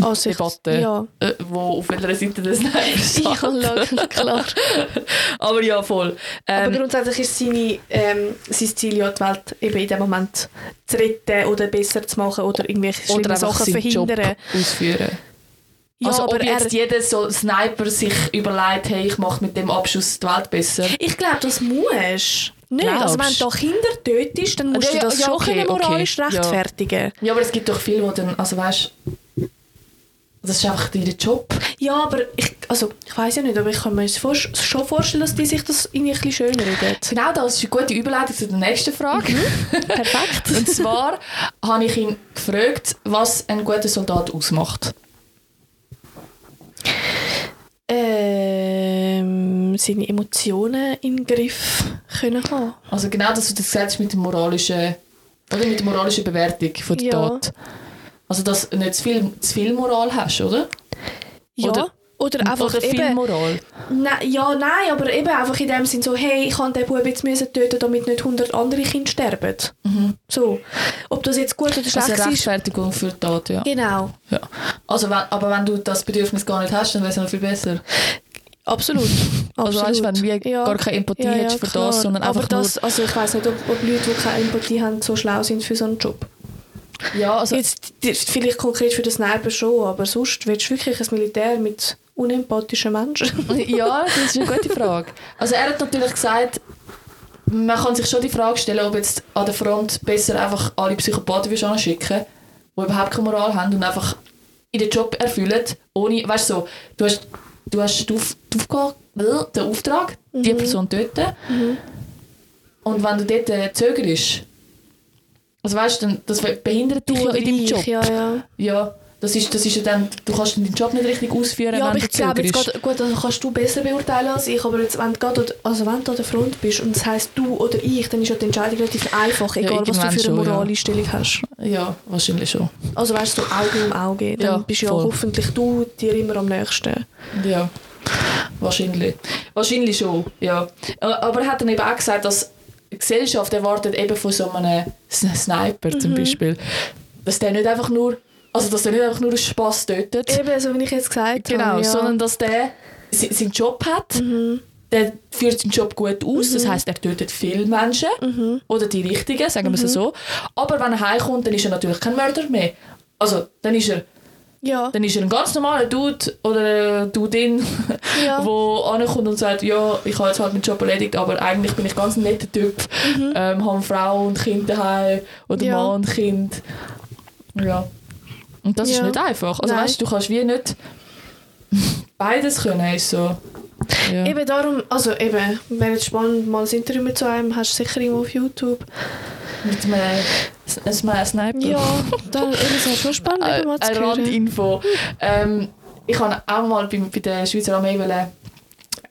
Also ich- Debatte, Ja. äh, wo auf welcher Seite des Snipers Ja, steht. klar. Aber ja, voll. Aber Ähm, grundsätzlich ist seine, ähm, sein Ziel ja, die Welt eben in dem Moment zu retten oder besser zu machen oder irgendwelche schlimme oder Sachen seinen Job verhindern. ausführen. Ja, also aber ob jetzt jeder so Sniper sich überlegt, hey, ich mache mit dem Abschuss die Welt besser. ich glaube, das musst Nicht. Also wenn Glaubst? du Kinder tötest, dann musst Ja, du ja, das ja, schon okay, moralisch okay, ja. rechtfertigen. Ja, aber es gibt doch viele, die dann, also weißt das ist einfach ihr Job. Ja, aber ich, also, ich weiß ja nicht, aber ich kann mir vor- schon vorstellen, dass die sich das irgendwie ein bisschen schön reden. Genau das ist eine gute Überleitung zu der nächsten Frage. Perfekt. Und zwar habe ich ihn gefragt, was ein guter Soldat ausmacht. Ähm, seine Emotionen in den Griff können haben. Also genau das, was du gesagt hast mit der moralischen, oder mit der moralischen Bewertung von der Ja. Tat. Also dass du nicht zu viel, zu viel Moral hast, oder? Ja. Oder- Oder, einfach oder viel eben, Moral. Nein, ja, nein, aber eben einfach in dem Sinn so, hey, ich kann den Bub jetzt müssen töten, damit nicht 100 andere Kinder sterben. So. Ob das jetzt gut oder schlecht Also eine ist. Rechtfertigung für die Tat, ja. Genau. ja. Also wenn, aber wenn du das Bedürfnis gar nicht hast, dann wäre es noch viel besser. Absolut. Also weißt, Absolut. wenn du wie gar keine Empathie hättest für das, klar. sondern aber einfach das, Also ich weiß nicht, ob, ob Leute, die keine Empathie haben, so schlau sind für so einen Job. nur... Ja, also... Jetzt vielleicht konkret für den Sniper schon, aber sonst willst du wirklich ein Militär mit unempathischen Menschen. ja, das ist eine gute Frage. Also er hat natürlich gesagt, man kann sich schon die Frage stellen, ob jetzt an der Front besser einfach alle Psychopathen würdest anschicken, die überhaupt keine Moral haben und einfach in den Job erfüllen, ohne, weißt du, so, du hast, du hast die, Auf, die Aufgabe, äh, den Auftrag, die Person töten und wenn du dort äh, zögerst, also weißt du, das behindert dich in deinem Job. Ja, ja. Ja, das ist, das ist ja dann, du kannst deinen Job nicht richtig ausführen, Ja, aber wenn ich du glaube, jetzt gerade, gut, das kannst du besser beurteilen als ich, aber jetzt, wenn du, gerade, also wenn du an der Front bist und das heisst du oder ich, dann ist ja die Entscheidung relativ einfach, Ja, egal was du für eine schon, ja. Moraleinstellung hast. Ja, wahrscheinlich schon. Also weißt du, Auge um Auge, dann Ja, bist ja voll. hoffentlich du dir immer am nächsten. Ja, wahrscheinlich. Wahrscheinlich schon, ja. Aber er hat dann eben auch gesagt, dass die Gesellschaft erwartet eben von so einem Sniper Mhm. zum Beispiel, dass der nicht einfach nur, also dass der nicht einfach nur aus Spass tötet, Eben, so wie ich jetzt gesagt genau, habe. Ja. sondern dass der se- seinen Job hat, Mhm. der führt seinen Job gut aus, das heißt, er tötet viele Menschen Mhm. oder die richtigen, sagen wir es so. Aber wenn er heimkommt, dann ist er natürlich kein Mörder mehr. Also, dann ist er ja. dann ist er ein ganz normaler Dude oder Dudin, Ja. wo ankommt und sagt, ja, ich habe jetzt halt meinen Job erledigt, aber eigentlich bin ich ganz ein netter Typ, ähm, habe eine Frau und Kind daheim oder Mhm. Ja. Mann und Kind. Ja. Und das ist Ja. nicht einfach. Also Nein. weißt du, du kannst wie nicht beides können, ist so. Ja. Eben darum, also eben, wäre jetzt spannend, mal ein Interview mit so einem, hast du sicher irgendwo auf YouTube. Mit einem einem Sniper. Ja, dann das wäre schon spannend, eben mal zu eine. Randinfo. ähm, ich kann auch mal bei, bei der Schweizer Armee wollen,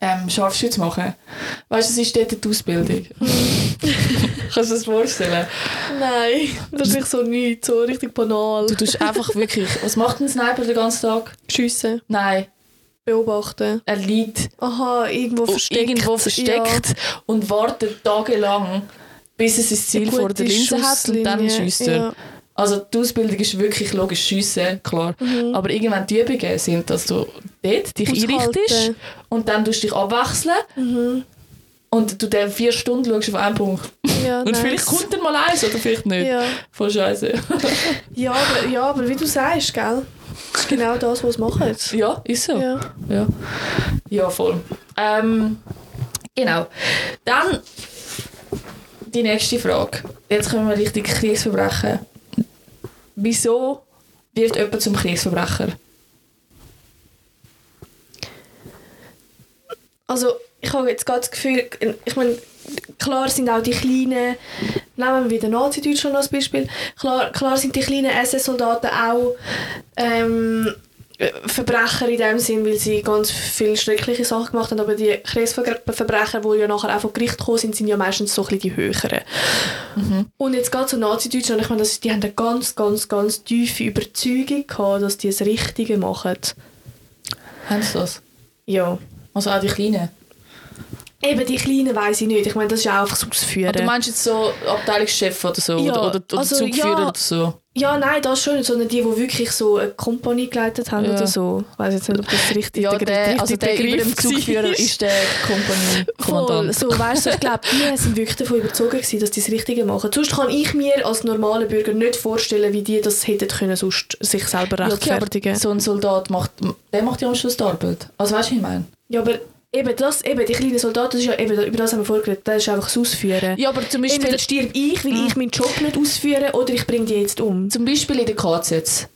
ähm, Scharfschütz machen. Weißt du, das ist dort die Ausbildung. Kannst du dir das vorstellen? Nein, das ist nicht so nichts, so richtig banal. Du tust einfach wirklich. Was macht ein Sniper den ganzen Tag? Schiessen, Nein, beobachten. er liegt Aha, irgendwo versteckt. irgendwo versteckt und wartet tagelang, bis es sein Ziel vor der Linse hat und dann schießt er. ja. Also die Ausbildung ist wirklich logisch schiessen, klar. Aber irgendwann die Übungen sind, dass du dort dich einrichtest und dann tust du dich abwechseln und du dann vier Stunden schaust auf einen Punkt. Ja, Und nice. vielleicht kommt dann mal eins oder vielleicht nicht. Ja. Voll scheiße. Ja, aber, ja, aber wie du sagst, gell? Das ist genau das, was sie machen. ja, ist so. Ja. Ja, ja voll. Ähm, genau. Dann die nächste Frage. Jetzt kommen wir richtig Kriegsverbrechen. Wieso wird jemand zum Kriegsverbrecher? Also, ich habe jetzt gerade das Gefühl, ich meine, klar sind auch die kleinen, nehmen wir wieder Nazi-Deutschland als Beispiel, klar, klar sind die kleinen SS-Soldaten auch ähm, Verbrecher in dem Sinn, weil sie ganz viele schreckliche Sachen gemacht haben, aber die Kriegsverbrecher, die ja nachher auch vor Gericht gekommen sind, sind ja meistens so ein bisschen die höheren. Und jetzt gerade so Nazi-Deutschland, ich meine, das, die haben eine ganz, ganz, ganz tiefe Überzeugung gehabt, dass die das Richtige machen. Haben sie das? Ja. Also auch die Kleinen? Eben die Kleinen weiss ich nicht. Ich meine, das ist ja einfach das Ausführen. Oder meinst du jetzt so Abteilungschef oder so? Ja, oder oder, oder also, Zugführer ja. oder so? ja, nein, das schon nicht, sondern die, die wirklich so eine Kompanie geleitet haben Ja. oder so. Ich weiss jetzt nicht, ob das richtig Ja, der, der, also der über dem Begriff Zugführer war. ist der Kompanie-Kommandant. so, weißt du, ich glaube, die sind wirklich davon überzogen gewesen, dass die das Richtige machen. Sonst kann ich mir als normaler Bürger nicht vorstellen, wie die das hätten können, sonst sich selber Ja, okay, rechtfertigen. so ein Soldat macht, der macht ja am Schluss die Arbeit. Also weißt du, was ich meine? Ja, aber eben, das, eben die kleinen Soldaten, das ist ja, eben, über das haben wir vorgeredet, das ist einfach das Ausführen. Ja, aber zum Beispiel, Entweder stirb ich, weil ich meinen Job nicht ausführe, oder ich bringe die jetzt um. zum Beispiel in den KZs,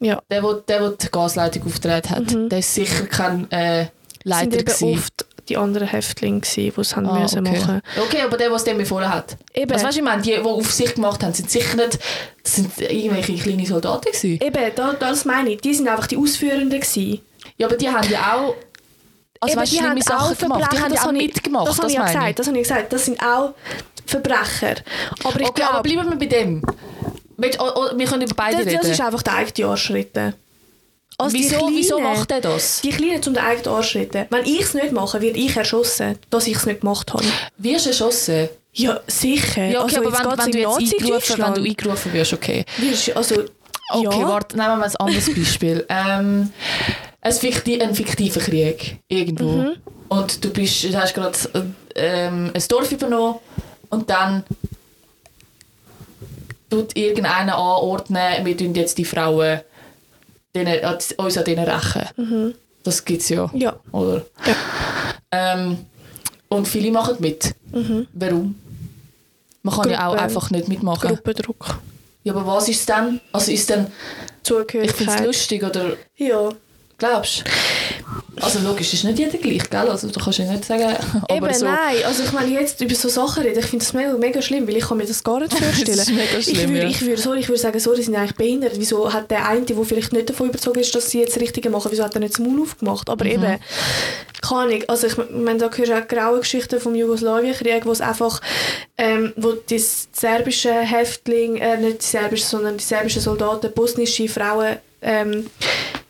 Ja. der, der, der die Gasleitung aufgetragen hat, der ist sicher kein äh, Leiter sind eben oft die anderen Häftlinge, gewesen, die es haben Ah, müssen okay. machen okay, aber der, der es dem befohlen hat. Eben. Also weißt du, ich meine, die, die auf sich gemacht haben, sind sicher nicht das sind irgendwelche kleine Soldaten gewesen. Eben, da, das meine ich. Die sind einfach die Ausführenden gewesen. Ja, aber die haben ja auch also Eben, weißt, du, schlimme Sachen gemacht. Die haben ja auch habe ich- mitgemacht, Das habe das ich ja ich. gesagt. Das habe ich gesagt. Das sind auch Verbrecher. Aber ich Okay, aber glaube, bleiben wir bei dem. Oh, oh, wir können über beide das, das reden. ist einfach der eigene Arschritt. Also die wieso, Kleinen, wieso macht er das? Die Kleinen zum den eigenen Arschritt. Wenn ich es nicht mache, werde ich erschossen, dass ich es nicht gemacht habe. Wirst du erschossen? Ja, sicher. Ja, okay, also, aber wenn, wenn, du jetzt eingerufen, wenn du eingerufen wirst, okay. Wirst, also, Okay, ja. warte, nehmen wir mal ein anderes Beispiel. ähm, ein, fikti ein fiktiver Krieg irgendwo. Mhm. Und du bist, du hast gerade ähm, ein Dorf übernommen und dann tut irgendeiner anordnen, wir tun jetzt die Frauen denen, an- uns an denen rächen. Das gibt es ja, Mhm. Ja. oder? Ja. Ähm, und viele machen mit. Mhm. Warum? Man kann ja auch Gruppe- einfach nicht mitmachen. Gruppendruck. Ja, aber was ist denn? Also ist denn, ich finde es Zugehörigkeit. lustig oder Ja. Glaubst du? Also logisch, ist nicht jeder gleich, gell? Also du kannst ja nicht sagen, aber Eben, so... nein. Also ich meine, jetzt über so Sachen reden, ich finde das mega, mega schlimm, weil ich kann mir das gar nicht vorstellen. Das ist mega ich schlimm, würde, ja. ich würde, sorry, ich würde sagen, sorry, die sind eigentlich behindert. Wieso hat der eine, der vielleicht nicht davon überzeugt ist, dass sie jetzt das Richtige machen, wieso hat er nicht das Maul aufgemacht? Mhm. Aber eben, keine Ahnung. Also ich meine, da hörst du auch graue Geschichten vom Jugoslawienkrieg, wo es einfach, ähm, wo die serbischen Häftlinge, äh, nicht die serbischen, sondern die serbischen Soldaten, bosnische Frauen ähm,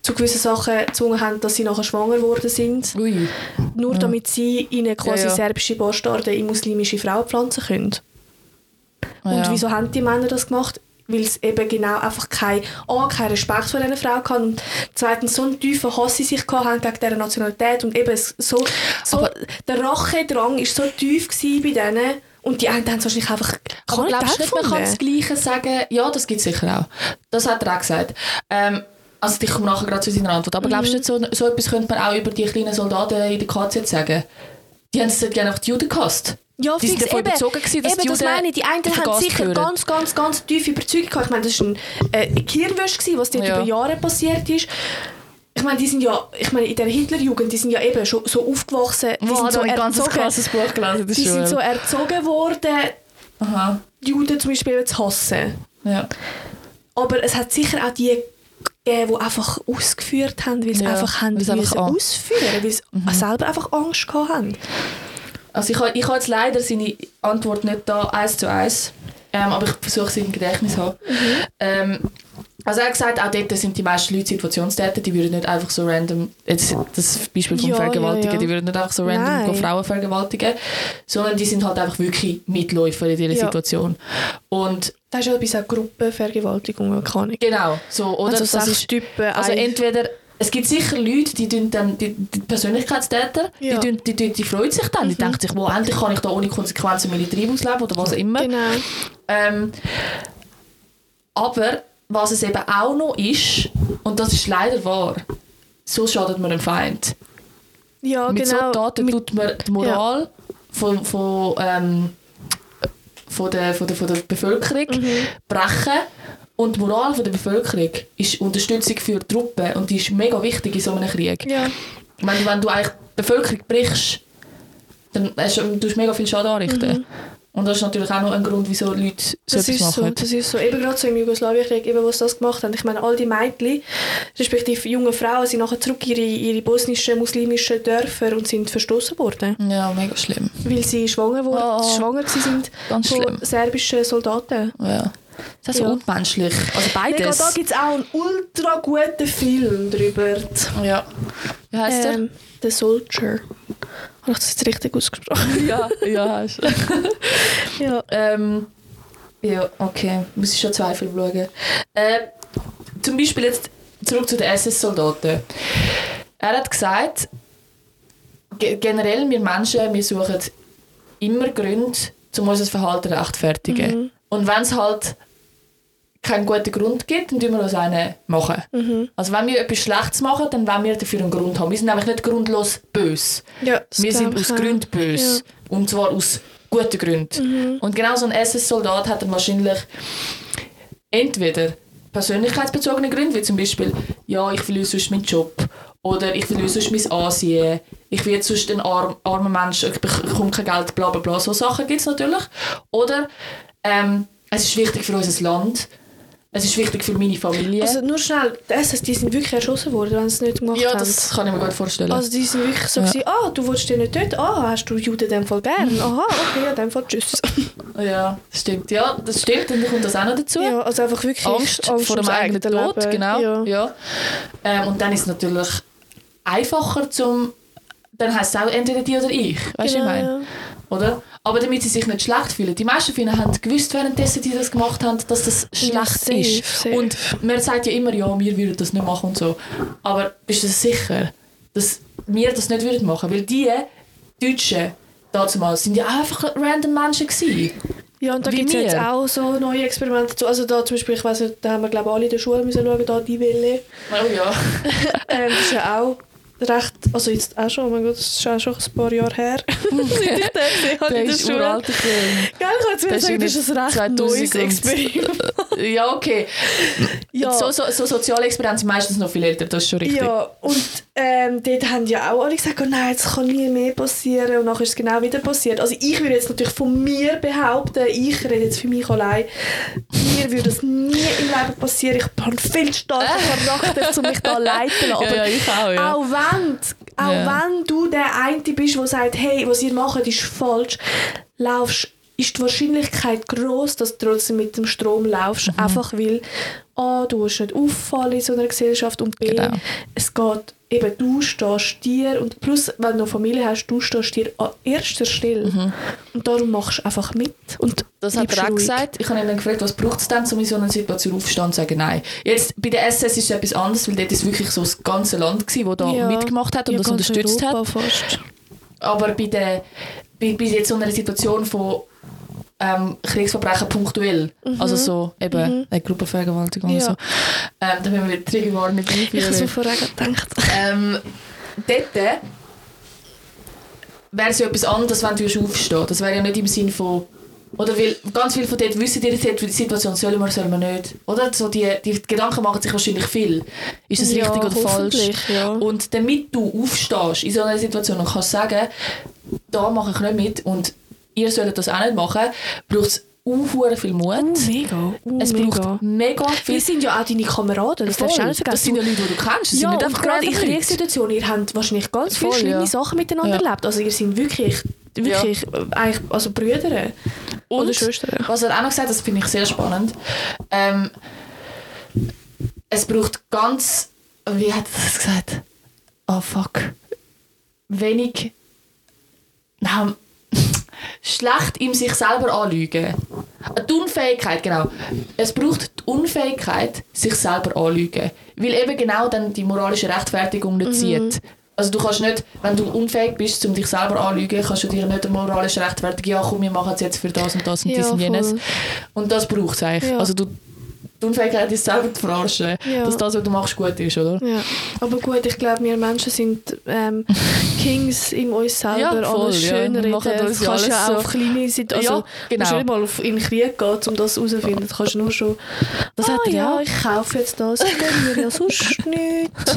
zu gewissen Sachen gezwungen haben, dass sie nachher schwanger geworden sind. Ui. Nur damit sie ihnen quasi Ja, ja. serbische Bastarde in muslimische Frauen pflanzen können. Und Ja. wieso haben die Männer das gemacht? Weil es eben genau einfach kein, A, keinen Respekt vor dieser Frau hatten und zweitens so einen tiefen Hass in sich hatten gegen diese Nationalität und eben so, so Aber- der Rachedrang war so tief bei denen und die einen haben es wahrscheinlich einfach Aber glaubst du nicht, man kann das. Gleiche sagen? Ja, das gibt es sicher auch. Das hat er auch gesagt. Ähm, also ich komme nachher gerade zu seiner Antwort. Aber glaubst du nicht, so, so etwas könnte man auch über die kleinen Soldaten in der KZ sagen? Die haben es die haben einfach die Juden gehasst. Ja, Die sind fix, davon eben, überzogen gewesen, dass eben, die das Juden meine ich. Die einen in haben sicher gehören. ganz, ganz, ganz tiefe Überzeugung gehabt. Ich meine, das war ein äh, gewesen, was dort Ja. über Jahre passiert ist. Ich meine, die sind ja, ich meine, in der Hitlerjugend, die sind ja eben schon so aufgewachsen, die sind so erzogen, Buch gelesen. die sind so erzogen worden, Aha. Juden zum Beispiel zu hassen. Ja. Aber es hat sicher auch die gegeben, die einfach ausgeführt haben, weil sie Ja, einfach haben weil sie einfach müssen an- ausführen, weil sie selber einfach Angst gehabt haben. Also ich, ha- ich habe jetzt leider seine Antwort nicht da eins zu eins, ähm, aber ich versuche sie im Gedächtnis zu haben. Ähm, also er hat gesagt, auch dort sind die meisten Leute Situationstäter, die würden nicht einfach so random, jetzt das Beispiel vom Ja, Vergewaltigen, ja, ja. die würden nicht einfach so random Frauen vergewaltigen, sondern die sind halt einfach wirklich Mitläufer in dieser. Situation. Und Das ist ja etwas auch Gruppenvergewaltigung, keine Ahnung. genau, so, oder? Also sechs ist, Typen. also entweder es gibt sicher Leute, die, tun dann, die, die Persönlichkeitstäter, Ja. die, tun- die, die, die freuen sich dann, die denken sich, wow, endlich kann ich da ohne Konsequenzen meine Triebe ausleben oder was auch immer. Genau. Ähm, aber was es eben auch noch ist, und das ist leider wahr, so schadet man dem Feind. Ja, Mit genau. so Taten tut man die Moral von, von, ähm, von, der, von, der, von der Bevölkerung Mhm. brechen. Und die Moral von der Bevölkerung ist Unterstützung für die Truppen und die ist mega wichtig in so einem Krieg. ja. Wenn, wenn du eigentlich die Bevölkerung brichst, dann hast du, mega viel Schaden anrichten. Und das ist natürlich auch noch ein Grund, wieso Leute so. Das etwas ist, so, machen. das ist so. Eben gerade so im Jugoslawienkrieg, eben, wo sie das gemacht haben. Ich meine, all die Mädchen, respektive junge Frauen, sind nachher zurück in ihre, ihre bosnischen, muslimischen Dörfer und sind verstoßen worden. Ja, mega schlimm. Weil sie schwanger, wurden, Oh. schwanger gewesen sind Ganz von schlimm. serbischen Soldaten. Ja. Das ist Ja. unmenschlich. Also Mega, beides. da gibt es auch einen ultra guten Film drüber. ja. Wie der? Ähm, The Soldier. Habe ich das jetzt richtig ausgesprochen? Ja, ja, hast du. ja. ähm, ja, okay. Muss ich schon zwei Filme schauen. Äh, zum Beispiel jetzt zurück zu den SS-Soldaten. Er hat gesagt, ge generell wir Menschen, wir suchen immer Gründe, um unser Verhalten rechtfertigen. Und wenn es halt keinen guten Grund gibt, dann tun wir uns einen machen. Also wenn wir etwas Schlechtes machen, dann wollen wir dafür einen Grund haben. Wir sind nämlich nicht grundlos böse. ja Wir sind aus. Gründen böse. Und zwar aus guten Gründen. Und genau so ein SS-Soldat hat dann wahrscheinlich entweder persönlichkeitsbezogene Gründe, wie zum Beispiel, ja, ich verliere sonst meinen Job. Oder ich verliere sonst mein Ansehen. Ich werde sonst ein arm, armer Mensch, ich bekomme kein Geld, bla bla bla. So Sachen gibt es natürlich. Oder ähm, es ist wichtig für unser Land. Es ist wichtig für meine Familie. Also nur schnell, die SS, die sind wirklich erschossen worden, wenn sie es nicht gemacht ja, haben. das kann ich mir gut vorstellen. Also die sind wirklich so, Ja. gewesen, ah, du willst dich nicht töten, ah, hast du Juden in dem Fall gern? Aha, okay, ja, in dem Fall tschüss. ja, das stimmt. Ja, das stimmt. Und dann kommt das auch noch dazu. ja, also einfach wirklich Angst, vor dem eigenen Tod, Leben. genau. Ja. Ja. Ähm, und dann ist es natürlich einfacher zum, dann heisst es auch entweder die oder ich, weißt du, Genau, ich meine, oder? Aber damit sie sich nicht schlecht fühlen. Die meisten von ihnen haben gewusst, währenddessen die das gemacht haben, dass das Ja, schlecht safe, ist. safe. Und man sagt ja immer, ja, wir würden das nicht machen und so. Aber bist du sicher, dass wir das nicht würden machen? Weil die Deutschen damals sind ja auch einfach random Menschen gewesen. Ja, und da gibt es jetzt auch so neue Experimente. dazu. Also da zum Beispiel, ich weiß nicht, da haben wir glaube ich alle in der Schule müssen schauen, da die Welle. Oh ja. ähm, das ist ja auch recht also jetzt auch schon, oh mein Gott, das ist auch schon ein paar Jahre her, seit ich den gesehen habe in der ist Schule. Gell, ich kann jetzt sagen, das ist ein recht 2000 neues Experiment. Ja, okay. Ja. So, so, so soziale Experimente sind meistens noch viel älter, das ist schon richtig. Ja, und ähm, dort haben ja auch alle gesagt, oh nein, das kann nie mehr passieren. Und nachher ist es genau wieder passiert. Also ich würde jetzt natürlich von mir behaupten, ich rede jetzt für mich allein, mir würde das nie im Leben passieren. Ich habe einen viel starken Charakter, um mich da leiten zu lassen. Ja, ja, ich auch, ja. Auch wenn, auch Ja. wenn du der eine bist, der sagt, hey, was ihr macht, ist falsch, laufst ist die Wahrscheinlichkeit groß, dass du trotzdem mit dem Strom laufst, Mhm. einfach weil A, du willst nicht auffallen in so einer Gesellschaft und B, Genau. es geht eben, du stehst dir und plus, wenn du Familie hast, du stehst dir an erster Stelle und darum machst du einfach mit und Mhm. Das hat er auch ruhig. gesagt. Ich habe ihn dann gefragt, was braucht es denn, um in so einer Situation aufzustehen und zu sagen, nein. Jetzt, bei der SS ist es etwas anderes, weil dort ist wirklich so das ganze Land gewesen, das da Ja. mitgemacht hat und Ja, das unterstützt hat. Europa Fast. Aber bei, der, bei, bei jetzt so einer Situation von ähm, Kriegsverbrechen punktuell, also so eben eine Gruppenvergewaltigung Mhm. Ja. und so, ähm, da müssen wir Triggerwarnung Ich habe einführen. so vorher gedacht. Ähm, dort wäre es ja etwas anderes, wenn du aufstehen Das wäre ja nicht im Sinn von. Oder weil ganz viele von dort wissen die die Situation, sollen wir, sollen wir nicht. Oder? So die, die Gedanken machen sich wahrscheinlich viel. Ist das Ja, richtig oder falsch? ja. Und damit du aufstehst in so einer Situation und kannst sagen, da mache ich nicht mit und ihr sollt das auch nicht machen, braucht es unhuere viel Mut. Oh, mega. Oh, es mega. braucht mega viel Wir sind ja auch deine Kameraden, das darfst du auch nicht vergessen. Das sind ja Leute, die du kennst. Das ja, sind nicht einfach gerade in. Kriegssituationen, ihr habt wahrscheinlich ganz viele schlimme ja. Sachen miteinander Ja. erlebt. Also ihr seid wirklich, wirklich äh, eigentlich, also Brüder oder Und Schwestern. was er auch noch gesagt hat, das finde ich sehr spannend. Ähm, es braucht ganz, wie hat er das gesagt? Oh fuck. Wenig, nein, schlecht im sich selber anlügen. Die Unfähigkeit, genau. Es braucht die Unfähigkeit, sich selber anlügen. Weil eben genau dann die moralische Rechtfertigung nicht zieht. Also du kannst nicht, wenn du unfähig bist, um dich selber anlügen, kannst du dir nicht eine moralische Rechtfertigung, ja komm, wir machen es jetzt für das und das und Ja, dies und jenes. voll. Und das braucht es eigentlich. Ja. Also du, die Unfähigkeit ist selber zu verarschen, Ja. dass das, was du machst, gut ist, oder? Ja, aber gut, ich glaube, wir Menschen sind ähm, Kings in uns selber, Ja, voll, alles ja. schön Wir reden. machen uns Du ja kannst ja auch so- auf kleine Situationen, also Ja, genau. musst mal auf, in den Krieg gehen, um das herauszufinden. Du kannst nur schon, Das ah hat er ja, ja. ich kaufe jetzt das, ich gönne mir ja sonst nichts.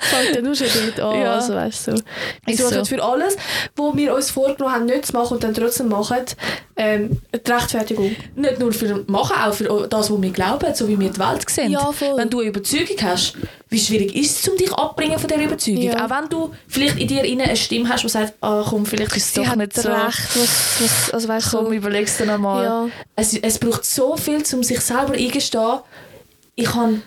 Fängt dann nur schon damit an, Ja. also weißt du. Wir Ist suchen so. für alles, was wir uns vorgenommen haben, nicht zu machen und dann trotzdem machen, ähm, die Rechtfertigung. Nicht nur für machen, auch für das, was wir glauben, so wie wir die Welt sehen. Ja. Wenn du eine Überzeugung hast, wie schwierig ist es, um dich abbringen von dieser Überzeugung? Ja. Auch wenn du vielleicht in dir eine Stimme hast, die sagt, ah komm, vielleicht ist es doch nicht so. recht, was, was, also weißt Komm, so, überlegst du nochmal. Ja. Es, es braucht so viel, um sich selber eingestehen, ich, kann,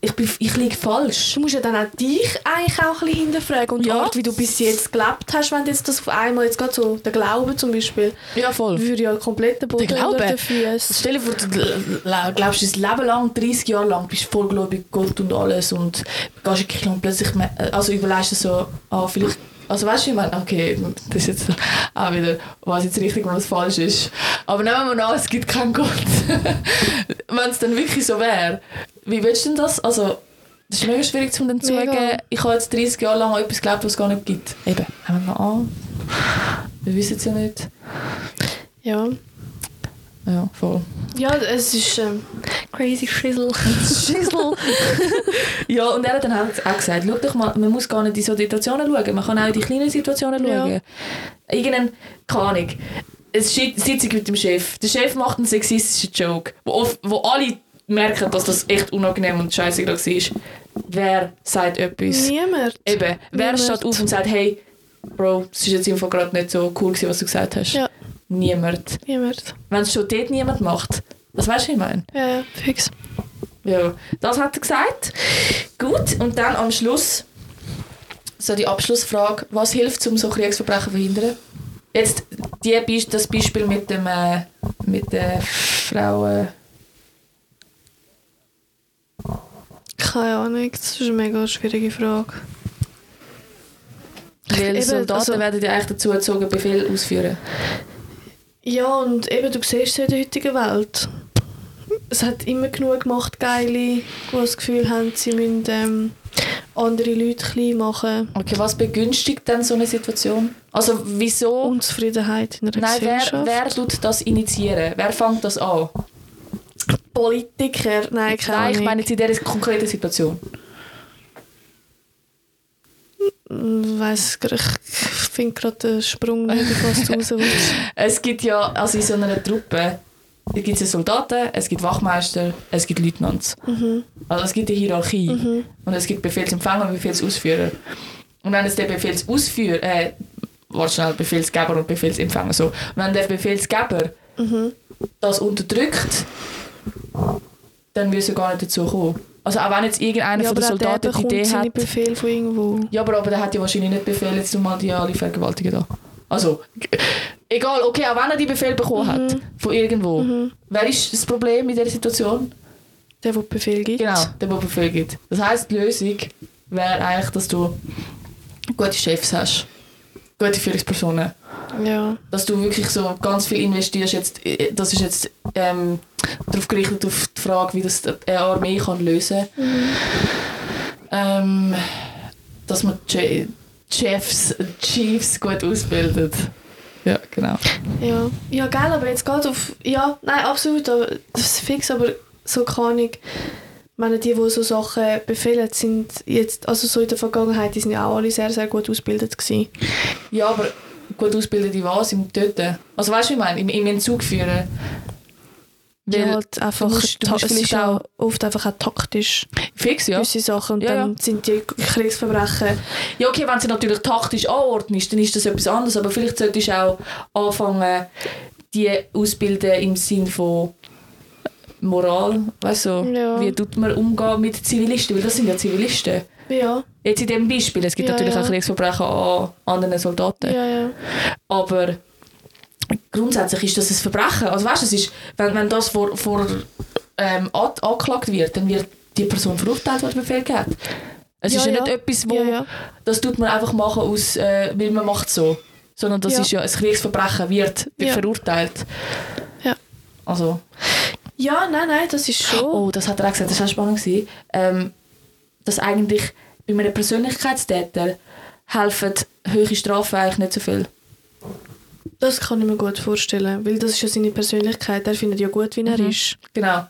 ich, bin, ich liege falsch. Du musst ja dann auch dich eigentlich auch ein bisschen hinterfragen und die Ja. Art, wie du bis jetzt gelebt hast, wenn du jetzt das auf einmal, jetzt gerade so, der Glaube zum Beispiel, Ja, voll. würde ja komplett den Boden Der Glaube? unter den Füßen. Stell dir vor, du gl- glaubst dein Leben lang, 30 Jahre lang, bist vollgläubig Gott und alles und gehst in die Kirche und plötzlich, also überlegst du so, ah, vielleicht, also weißt du, ich meine, okay, das ist jetzt auch wieder, was jetzt richtig und was falsch ist. Aber nehmen wir mal an, es gibt keinen Gott. Wenn es dann wirklich so wäre, wie willst du denn das? Also, das ist mega schwierig, um zu Mega. sagen, ich habe jetzt 30 Jahre lang an etwas geglaubt, was es gar nicht gibt. Eben, nehmen wir mal an. Wir wissen es ja nicht. Ja. Ja, voll. ja, es ist ähm, crazy shizzle. Schissel. ja, und er hat dann auch auch gesagt, schau doch mal, man muss gar nicht in so Situationen schauen, man kann auch in die kleinen Situationen Ja. schauen. Irgendein, keine Ahnung, eine Sitzung mit dem Chef. Der Chef macht einen sexistischen Joke, wo, oft, wo alle merken, dass das echt unangenehm und scheiße war. Wer sagt etwas? Niemand. Eben, wer Niemand. steht auf und sagt, hey, Bro, das ist jetzt einfach gerade nicht so cool gewesen, was du gesagt hast. Ja. Niemand. Niemand. Wenn es schon dort niemand macht, das weißt du, was ich meine? Ja, ja, fix. Ja, das hat er gesagt. Gut, und dann am Schluss so die Abschlussfrage, was hilft, um so Kriegsverbrechen zu verhindern? Jetzt die, das Beispiel mit dem äh, mit der Frau. Äh, Keine Ahnung, das ist eine mega schwierige Frage. weil Eben, Soldaten also- werden ja eigentlich dazu erzogen, Befehl ausführen. Ja, und eben, du siehst es in der heutigen Welt. Es hat immer genug gemacht, Geile, die das Gefühl haben, sie müssen ähm, andere Leute klein machen. Okay, was begünstigt denn so eine Situation? Also wieso? Unzufriedenheit in einer Nein, wer, Gesellschaft. wer tut das initiieren? Wer fängt das an? Politiker? Nein, keine Nein, ich meine jetzt in dieser konkreten Situation. Ich weiss, gar- ich finde gerade den Sprung nicht, was du raus willst. Es gibt ja, also in so einer Truppe, es gibt Soldaten, es gibt Wachmeister, es gibt Leutnants. Also es gibt eine Hierarchie. Und es gibt Befehlsempfänger und Befehlsausführer. Und wenn es der Befehlsausführer, äh, warte schnell, Befehlsgeber und Befehlsempfänger so. Wenn der Befehlsgeber das unterdrückt, dann würde es ja gar nicht dazu kommen. Also auch wenn jetzt irgendeiner Ja, von den Soldaten die Idee hat, Befehl von irgendwo. ja, aber, aber der hat ja wahrscheinlich nicht Befehl, jetzt mal die alle vergewaltigen da. Also, egal, okay, auch wenn er die Befehl bekommen hat, von irgendwo. Wer ist das Problem in dieser Situation? Der, der Befehl gibt. Genau, der, der Befehl gibt. Das heisst, die Lösung wäre eigentlich, dass du gute Chefs hast. Gute Führungspersonen. Ja. Dass du wirklich so ganz viel investierst. Jetzt, äh, das ist jetzt ähm, darauf gerichtet auf die Frage, wie das eine Armee kann lösen kann. Ähm, dass man die Chefs, Chiefs gut ausbildet. Ja, genau. Ja, ja geil, aber jetzt geht auf... Ja, nein, absolut, aber das ist fix, aber so keine Ahnung. Ich meine, die, die so Sachen befehlen, sind jetzt, also so in der Vergangenheit, die sind ja auch alle sehr, sehr gut ausgebildet gewesen. Ja, aber gut ausgebildet in was? Im Töten? Also weißt du, wie ich meine? Im, im Entzug führen. Weil halt einfach, du musst- du musst es ist vielleicht auch oft einfach auch taktisch, Fix, ja. gewisse Sachen, und Ja, dann sind die Kriegsverbrechen... Ja, okay, wenn sie natürlich taktisch anordnest, dann ist das etwas anderes. Aber vielleicht solltest du auch anfangen, die ausbilden im Sinn von Moral. Weißt du, Ja. wie tut man umgehen mit Zivilisten? Weil das sind ja Zivilisten. Ja, Jetzt in diesem Beispiel, es gibt Ja, natürlich ja. auch Kriegsverbrechen an anderen Soldaten. ja, ja. Aber grundsätzlich ist das ein Verbrechen. Also weißt es ist, wenn, wenn das vor, vor ähm, an, angeklagt wird, dann wird die Person verurteilt, die Befehl hat. Es Ja, ist ja, ja. nicht etwas, wo Ja, das tut man einfach machen aus, äh, weil man macht so. Sondern das Ja. ist ja ein Kriegsverbrechen, wird Ja. verurteilt. Ja. Also, Ja, nein, nein, das ist schon... oh, das hat er auch gesagt, das war spannend. gewesen, Ähm, dass eigentlich bei einem Persönlichkeitstäter helfen hohe Strafen eigentlich nicht so viel. Das kann ich mir gut vorstellen, weil das ist ja seine Persönlichkeit. Er findet ja gut, wie er Mhm. ist. Genau.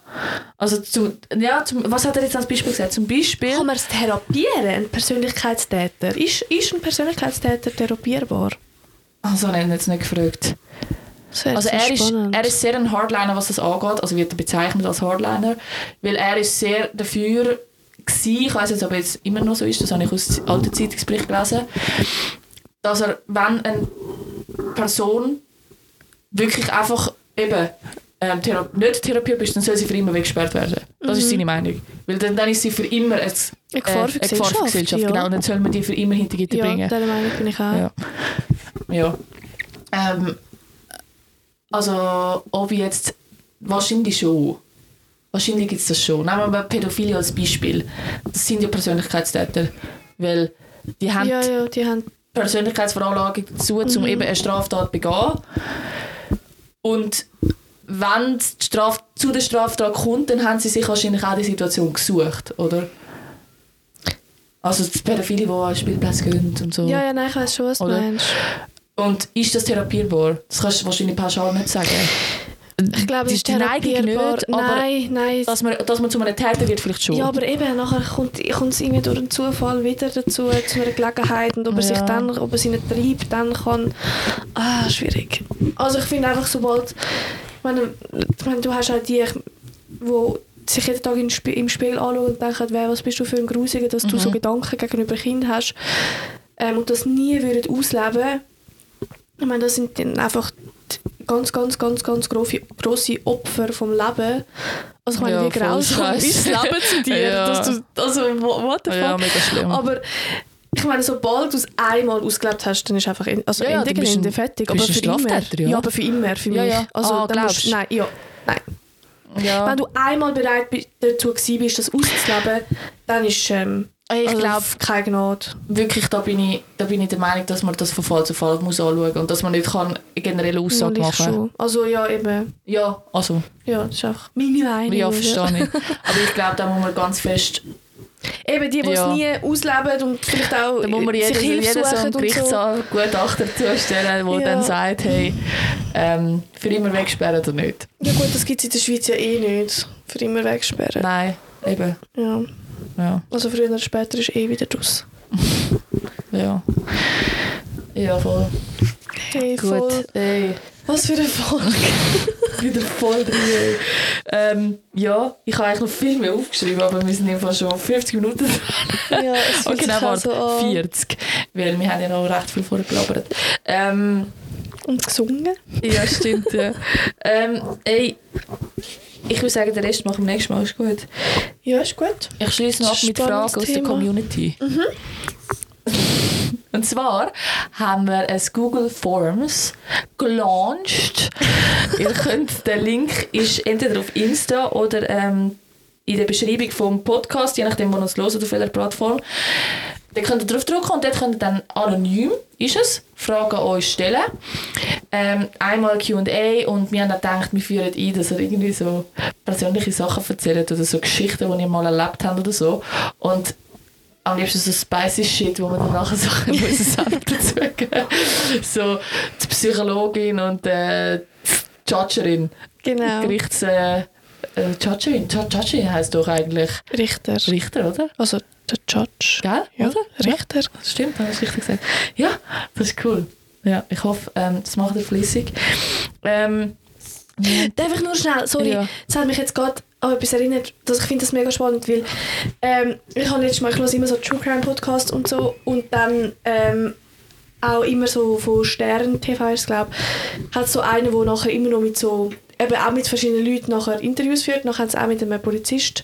Also, zum, ja, zum, was hat er jetzt als Beispiel gesagt? Zum Beispiel... Kann man es therapieren, ein Persönlichkeitstäter? Ist, ist ein Persönlichkeitstäter therapierbar? Also, hat ihn jetzt nicht gefragt. Also er ist, er ist sehr ein Hardliner, was das angeht. Also wird er bezeichnet als Hardliner. Weil er ist sehr dafür gewesen, ich weiß jetzt, ob jetzt immer noch so ist, das habe ich aus alten Zeitungsberichten gelesen, dass er, wenn eine Person wirklich einfach eben ähm, thera nicht therapiert ist, dann soll sie für immer weggesperrt werden. Das ist seine Meinung. Weil dann, dann ist sie für immer ein, Mhm. Eine Gefahr für eine Gefahr für Gesellschaft, ja. Genau, und dann soll man die für immer hinter Gitter ja, bringen. dieser Meinung bin ich auch. Ja. ja. Ähm, also, ob ich jetzt. Wahrscheinlich schon. Wahrscheinlich gibt es das schon. Nehmen wir mal Pädophilie als Beispiel. Das sind ja Persönlichkeitstäter. Weil die haben Ja, ja, die haben... Persönlichkeitsveranlagung dazu, um eben eine Straftat zu begehen. Und wenn die Straf zu der Straftat kommt, dann haben sie sich wahrscheinlich auch die Situation gesucht, oder? Also die Pädophile, die an Spielplätze gehen und so. Ja, ja, nein, ich weiß schon, was du meinst. Und ist das therapierbar? Das kannst du wahrscheinlich pauschal nicht sagen. Ich glaube, es Die- ist die Neigung nicht, aber nein, nein. Dass man, dass man zu einem Täter wird, vielleicht schon. Ja, aber eben, nachher kommt, kommt es irgendwie durch einen Zufall wieder dazu, zu einer Gelegenheit. Und ob er, sich Ja. dann, ob er seinen Trieb dann kann... Ah, schwierig. Also ich finde einfach, sobald... Ich meine, ich meine, du hast auch die, die sich jeden Tag im, Spie im Spiegel anschauen und denken, wer, was bist du für ein Grusiger, dass du Mhm. so Gedanken gegenüber Kindern hast ähm, und das nie würden ausleben Ich meine, das sind dann einfach ganz, ganz, ganz, ganz grosse, grosse Opfer vom Leben. Also ich meine, Ja, wie grausam ist das Leben zu dir? Ja. Dass du, also, what the fuck? ja, mega schlimm. Aber ich meine, sobald du es einmal ausgelebt hast, dann ist einfach in, also Ja, ja, Ende Gelände fertig. Aber für immer. Straftäter, ja. aber für immer, für Ja, mich. ja. Also, Ah, dann musst, nein, ja, nein. ja. Wenn du einmal bereit bist, dazu bist, das auszuleben, dann ist ähm, ich also glaube keine Gnade. wirklich, da bin, ich, da bin ich der Meinung, dass man das von Fall zu Fall muss anschauen muss und dass man nicht kann eine generelle Aussage machen kann. schon. Also ja, eben. Ja, also, Ja, das ist einfach meine Meinung. ja, verstehe ich. Aber ich glaube, da muss man ganz fest Eben die, die Ja. es nie ausleben und vielleicht auch Da muss man sich jeder, Hilfe jeder so suchen einen und so. Gerichtsgutachter zustellen, der Ja. dann sagt, hey, ähm, für immer wegsperren oder nicht. Ja gut, das gibt es in der Schweiz ja eh nicht. Für immer wegsperren. Nein, eben. Ja. Ja, Also früher oder später ist eh wieder draus. ja. Ja, voll. Hey, Gut. voll. Ey, Was für eine Folge. wieder voll drin. ey. Ähm, ja, ich habe eigentlich noch viel mehr aufgeschrieben, aber wir sind einfach schon 50 Minuten dran. ja, es Okay, sich nein, auch warte, so an. 40. Weil wir haben ja noch recht viel vorher gelabert. Ähm, Und gesungen. ja, stimmt. Ja. ähm, ey, ich würde sagen, den Rest machen wir nächstes Mal. Ist gut. Ja, ist gut. Ich schließe noch ab mit Fragen aus der Thema. Community. Und zwar haben wir ein Google Forms gelauncht. Ihr könnt, der Link ist entweder auf Insta oder ähm, in der Beschreibung vom Podcast, je nachdem, wo ihr es hört, auf welcher Plattform. Da könnt ihr drauf drücken und dort könnt ihr dann anonym, ist es, Fragen an euch stellen. Ähm, einmal Q&A und wir haben auch gedacht, wir führen ein, dass ihr irgendwie so persönliche Sachen erzählt oder so Geschichten, die ihr mal erlebt habt oder so. Und am liebsten so spicy Shit, wo man dann nachher so ein bisschen selber dazugeben So die Psychologin und äh, die Judgerin. Genau. Gerichts... Äh, äh, Judgerin. Ju- Judgerin heisst doch eigentlich Richter. Richter, oder? Also der Judge. Gell? Ja, oder? Richter. Ja, das stimmt, habe ich richtig gesagt. Ja, das ist cool. Ja, ich hoffe, ähm, das macht ihr flüssig. Ähm, Darf ich nur schnell, sorry, Ja. das hat mich jetzt gerade an etwas erinnert, dass ich finde das mega spannend, weil ähm, ich habe letztes Mal, ich höre immer so True Crime Podcast und so und dann ähm, auch immer so von Stern TV, ich glaube, hat so einen, der nachher immer noch mit so, eben auch mit verschiedenen Leuten nachher Interviews führt, nachher haben sie auch mit einem Polizist,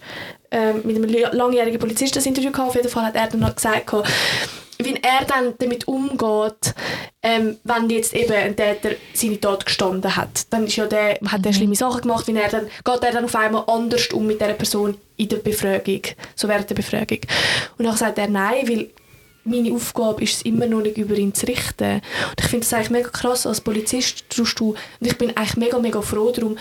ähm, mit einem langjährigen Polizist das Interview gehabt, auf jeden Fall hat er dann noch gesagt, wie er dann damit umgeht, ähm, wenn jetzt eben ein Täter seine Tat gestanden hat. Dann ist ja der, hat er schlimme Sachen gemacht, wie er dann, geht er dann auf einmal anders um mit dieser Person in der Befragung, so während der Befragung. Und dann sagt er nein, weil meine Aufgabe ist es immer noch nicht über ihn zu richten. Und ich finde das eigentlich mega krass, als Polizist tust du, und ich bin eigentlich mega, mega froh darum,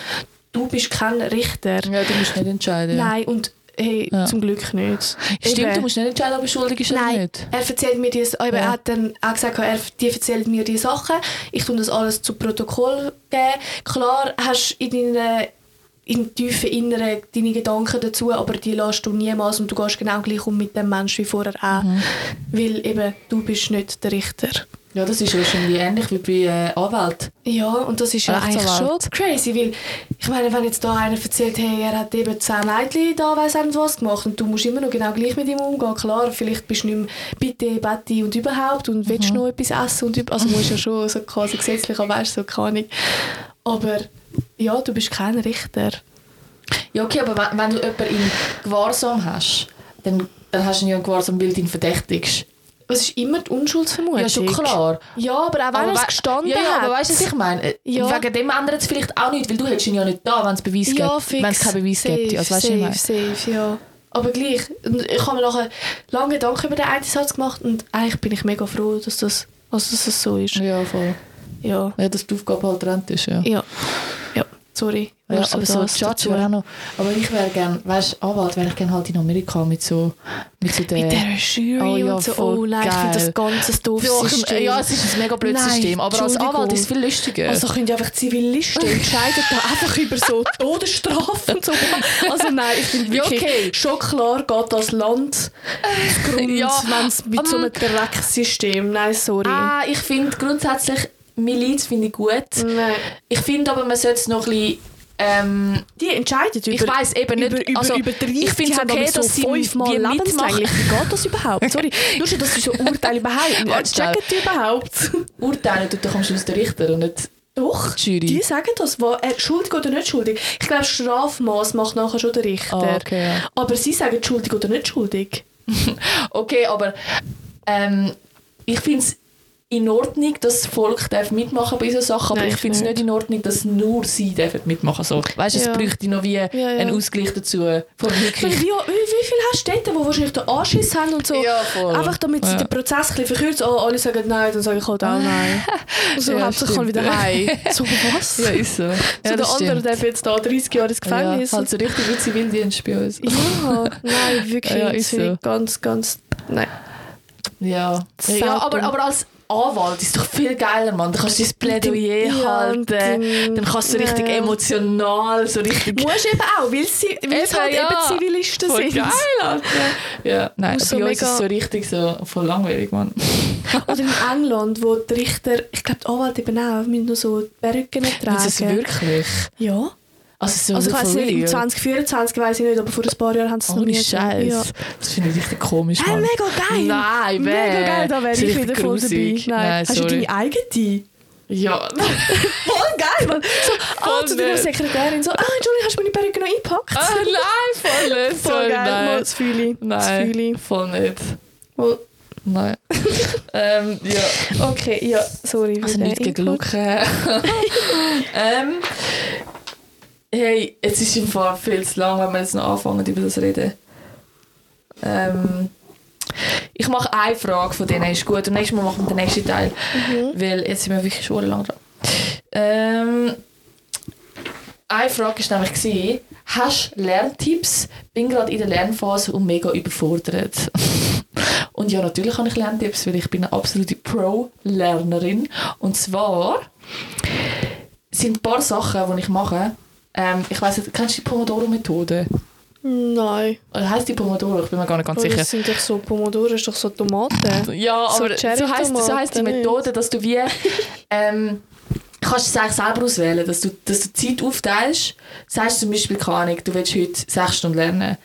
du bist kein Richter. ja, du musst nicht entscheiden. Nein, und hey, Ja. zum Glück nicht. Stimmt, Eben. du musst nicht entscheiden, ob er schuldig ist oder nicht. er erzählt mir die, eben, Ja. er hat dann auch gesagt, er, die erzählt mir die Sachen. Ich tue das alles zu Protokoll geben. Klar hast du in deinen im tiefen Inneren deine Gedanken dazu, aber die lässt du niemals und du gehst genau gleich um mit dem Menschen wie vorher auch. Mhm. Weil eben, du bist nicht der Richter. Ja, das ist wahrscheinlich ähnlich wie bei äh, Anwälten. Ja, und das ist ja eigentlich schon crazy, weil ich meine, wenn jetzt da einer erzählt, hey, er hat eben zehn Mädchen da weiss nicht was gemacht und du musst immer noch genau gleich mit ihm umgehen, klar, vielleicht bist du nicht mehr bitte, Betty und überhaupt und willst Mhm. noch etwas essen und also musst ja schon so quasi gesetzlich, aber weißt du, so keine Ahnung. Aber ja, du bist kein Richter. Ja, okay, aber wenn, wenn du jemanden in Gewahrsam hast, dann, dann hast du ja in Gewahrsam, weil du ihn verdächtigst. Es ist immer die Unschuldsvermutung. Ja, schon klar. Ja, aber auch wenn Aber er es gestanden ja, ja, hat. aber weißt du, was ich meine? Ja. Wegen dem ändert es vielleicht auch nicht, weil du hättest ihn ja nicht da, wenn es Beweis ja, gibt. fix. Wenn es keinen Beweis safe, gibt. Also, weißt ich safe, safe, ja. Aber gleich, ich habe mir nachher lange Gedanken über den einen Satz gemacht und eigentlich bin ich mega froh, dass das, also dass das so ist. Ja, voll. Ja, Ja, dass die Aufgabe halt trennt ist, ja. ja, ja, sorry. Ja, aber so das Judge dazu. wäre auch noch... Aber ich wäre gerne, weißt du, Anwalt wäre ich gerne halt in Amerika mit so... Mit, so der, Mit dieser Jury Oh ja, und so, oh nein, ich finde geil. das ganze doofes Ja, System. Ja, es ist ein mega blödes Nein, System, aber als. Anwalt ist es viel lustiger. Also können ja einfach Zivilisten entscheiden da einfach über so Todesstrafen und so. Also nein, ich finde Ja, wirklich okay. schon klar geht das Land Grund, Ja, wenn es mit so ähm, einem Drecksystem, nein, sorry. ah, ich finde grundsätzlich Miliz finde ich gut. Nein. Ich finde aber, man sollte es noch ein bisschen... Ähm, Die entscheiden über, ich weiß eben nicht, über, über, also, über 30, ich finde es okay, so dass sie fünfmal lebenslänglich. Wie geht das überhaupt? Sorry, nur schon, dass sie so Urteile überhaupt checken die überhaupt? urteilen tut doch am Schluss der Richter und nicht Doch, die Jury. die sagen das. Wo, äh, schuldig oder nicht schuldig. Ich glaube, Strafmaß macht nachher schon der Richter. Ah, okay, ja. Aber sie sagen schuldig oder nicht schuldig. Okay, aber ähm, ich finde es in Ordnung, dass das Volk darf mitmachen bei solchen Sachen, aber Nein, ich finde es nicht. in Ordnung, dass nur sie dürfen mitmachen so. Weißt du, es Ja. bräuchte noch wie ja. einen Ausgleich dazu. Von Wie, wie, wie viel hast du dort, die wahrscheinlich den Anschiss haben und so? Ja, voll. Einfach damit sie Ja. den Prozess ein bisschen verkürzen. Oh, alle sagen nein, dann sage ich halt auch nein. So, Ja, Hauptsache ich kann wieder heim. So, was? Ja, ist so. so, Ja, der andere stimmt. darf jetzt da 30 Jahre ins Gefängnis. Ja, halt so richtig wie Zivildienst bei uns. Ja, nein, wirklich. Ja, ist finde so. ganz, ganz. Nein. Ja, ja aber, aber als Anwalt ist doch viel geiler, Mann. Da kannst du dein Plädoyer Ja, halten, dann- kannst du richtig ja. emotional, so richtig... Musst eben auch, weil sie weil Eben, halt ja. eben Zivilisten Voll sind. geil, Alter. Ja, nein, so bei uns ist so richtig so voll langweilig, Mann. Oder in England, wo die Richter, ich glaube die Anwälte eben auch, müssen nur so Perücken tragen. Ist es wirklich? Ja. Also, so Also ich weiß nicht, im real? 2024 weiß ich nicht, aber vor ein paar Jahren haben sie es noch Ohne nie Scheiß. Ja. Das finde ich richtig komisch, Mann. mega geil! Nein, Mega weh. geil, da wäre ich wieder voll dabei. Nein. Nein, Hast du sorry. deine eigene? Ja. Voll geil, Mann. So, ah, Voll zu deiner. Sekretärin so, ah, Entschuldigung, hast du meine Perücke noch eingepackt? Ah, nein, voll nicht. Voll geil, nein. Mal, das fühle ich. Das Nein, fühle ich. voll nicht. Voll. Nein. ähm, ja. Okay, ja, sorry. Also nicht. Luca. ähm, hey, jetzt ist im Fall viel zu lang, wenn wir jetzt noch anfangen über das reden. Ähm, ich mache eine Frage von denen, ist gut. Und nächstes Mal machen wir den nächsten Teil. Weil jetzt sind wir wirklich schon lang dran. Ähm, eine Frage war nämlich, gewesen, hast du Lerntipps? Bin gerade in der Lernphase und mega überfordert. und ja, natürlich habe ich Lerntipps, weil ich bin eine absolute Pro-Lernerin. Und zwar sind ein paar Sachen, die ich mache. Ähm, ich weiss nicht, kennst du die Pomodoro-Methode? Nein. Oder heisst die Pomodoro? Ich bin mir gar nicht ganz Aber sicher. das sind doch so Pomodoro, ist doch so Tomaten. Ja, So aber so heisst, so heisst die Methode, dass du wie ähm, kannst es eigentlich selber auswählen, dass du, dass du Zeit aufteilst. Sagst zum Beispiel, keine Ahnung, du willst heute 6 Stunden lernen.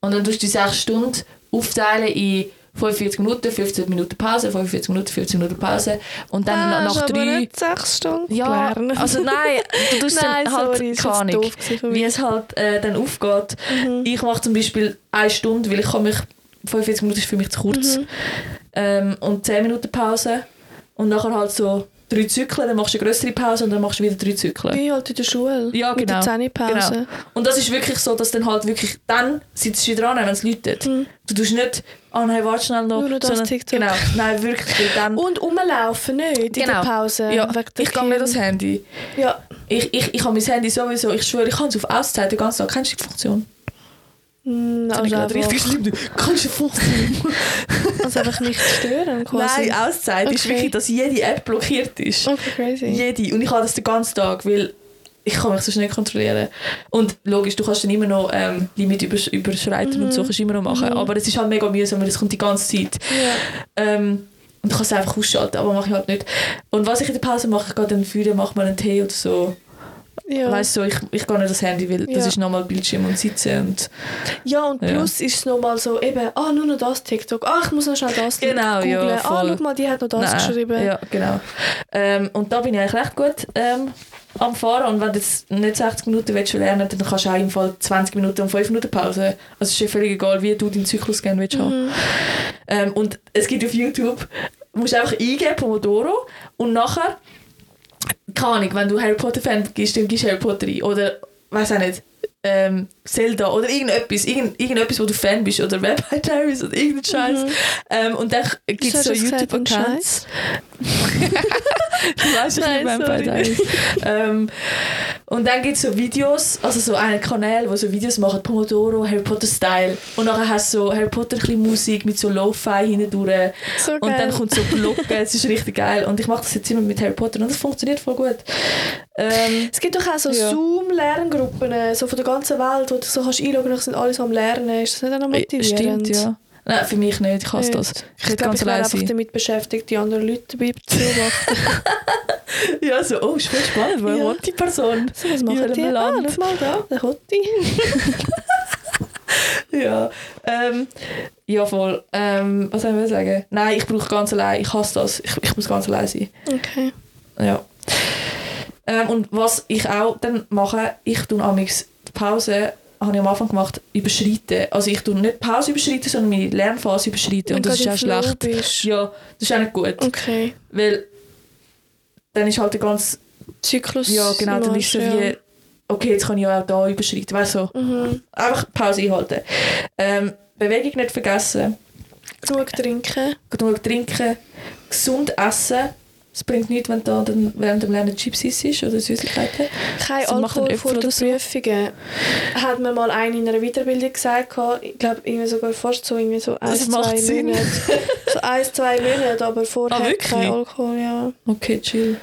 Und dann tust du die 6 Stunden aufteilen in 45 Minuten, 15 Minuten Pause, 45 Minuten, 15 Minuten Pause. Und dann Ah, nach drei... nicht sechs Stunden Ja, lernen. also nein, du tust Nein, dann halt, sorry, keine Ahnung, wie es halt äh, dann aufgeht. Mhm. Ich mache zum Beispiel eine Stunde, weil ich kann mich, 45 Minuten ist für mich zu kurz. Mhm. Ähm, und 10 Minuten Pause. Und nachher halt so drei Zyklen, dann machst du eine größere Pause und dann machst du wieder drei Zyklen. Wie halt in der Schule. Ja, Mit genau. der Zähnepause. Genau. Und das ist wirklich so, dass dann halt wirklich, dann sitzt du wieder an, wenn es läutet. Mhm. Du tust nicht, ah nein, warte schnell noch. Nur noch das sondern- TikTok. Genau, nein, wirklich, dann... Und rumlaufen nicht in Genau. der Pause. ja, ich gehe nicht ans Handy. Ja. Ich, ich, ich habe mein Handy sowieso, ich schwöre, ich kann es auf Auszeit den ganzen Tag. Kennst du die Funktion? Das habe ich Also, gerade richtig schlimm. Du kannst die Funktion. also einfach nicht stören quasi. Nein, Auszeit ist Okay. wirklich, dass jede App blockiert ist. Okay, crazy. Jede. Und ich habe das den ganzen Tag, weil ich kann mich so schnell kontrollieren. Und logisch, du kannst dann immer noch ähm, Limit übersch überschreiten und so kannst du immer noch machen. Mhm. Aber es ist halt mega mühsam, weil es kommt die ganze Zeit. Ja. Ähm, und du kannst es einfach ausschalten, aber mache ich halt nicht. Und was ich in der Pause mache, ich gehe dann führen, mache mal einen Tee oder so. Ja. Weißt du, ich, ich gehe nicht das Handy, weil das Ja. ist nochmal Bildschirm und Sitzen. Und ja, und Ja. plus ist es nochmal so, eben, ah, nur noch das TikTok, ah, ich muss noch schnell das Genau, ja, googlen. ah, voll. schau mal, die hat noch das Nein, geschrieben. Ja, genau. Ähm, und da bin ich eigentlich recht gut ähm, am Fahren. Und wenn du jetzt nicht 60 Minuten willst lernen dann kannst du auch im Fall 20 Minuten und 5 Minuten Pause. Also es ist ja völlig egal, wie du deinen Zyklus gerne willst haben. Mhm. Ähm, und es gibt auf YouTube, du musst einfach eingeben, Pomodoro, und nachher, keine Ahnung, wenn du Harry Potter Fan bist, dann gibst du Harry Potter ein. Oder, weiß auch nicht, ähm, Zelda oder irgendetwas, irgend, irgendetwas, wo du Fan bist, oder Vampire Diaries oder irgendein Scheiß. Mhm. Ähm, und dann gibt es so YouTube-Accounts. du weißt, Nein, liebe Vampire. Diaries. ähm, und dann gibt es so Videos, also so einen Kanal, wo so Videos machen, Pomodoro, Harry Potter Style. Und nachher hast du so Harry Potter ein Musik mit so Lo-Fi hindurch. So Und dann kommt so Glocken, es ist richtig geil. Und ich mache das jetzt immer mit Harry Potter und das funktioniert voll gut. Ähm, Es gibt doch auch so Ja. Zoom-Lerngruppen, äh, so von der ganzen Welt, wo du so kannst einloggen kannst, sind alle so am Lernen. Ist das nicht auch noch motivierend? stimmt, ja. Nein, für mich nicht, ich hasse Ja. das. Ich Ich glaube, ich wäre einfach damit beschäftigt, die anderen Leute dabei zu beobachten. Ja, so, oh, ist voll spannend, wo Ja. wohnt die Person? so, was machen die? Ah, Land? schau mal da, der Hotti. Ja, ähm, ja voll. Ähm, was soll ich sagen? Nein, ich brauche ganz allein. Ich hasse das. Ich, ich muss ganz allein sein. Okay. Ja. Ähm, und was ich auch dann mache, ich tue amigs die Pause habe ich am Anfang gemacht, überschreiten. Also ich tue nicht Pause überschreiten, sondern meine Lernphase überschreiten. Und das ist auch schlecht. Bist. Ja, das ist auch nicht gut. Okay. Weil dann ist halt der ganze... Zyklus. Ja, genau, dann ist so ja. wie... Okay, jetzt kann ich auch da überschreiten. Weißt du, so. Mhm. einfach Pause einhalten. Ähm, Bewegung nicht vergessen. Genug trinken. Genug trinken. Gesund essen. Es bringt nichts, wenn du da dann während dem Lernen Chips isst oder Süßigkeiten. Kein Also macht Alkohol vor oder so? Prüfungen. Hat mir mal eine in einer Weiterbildung gesagt, ich glaube irgendwie sogar fast so, irgendwie so ein, Das zwei Sinn. Monate. so ein, zwei Monate, aber vorher Ah, kein Alkohol, ja. Okay, chill.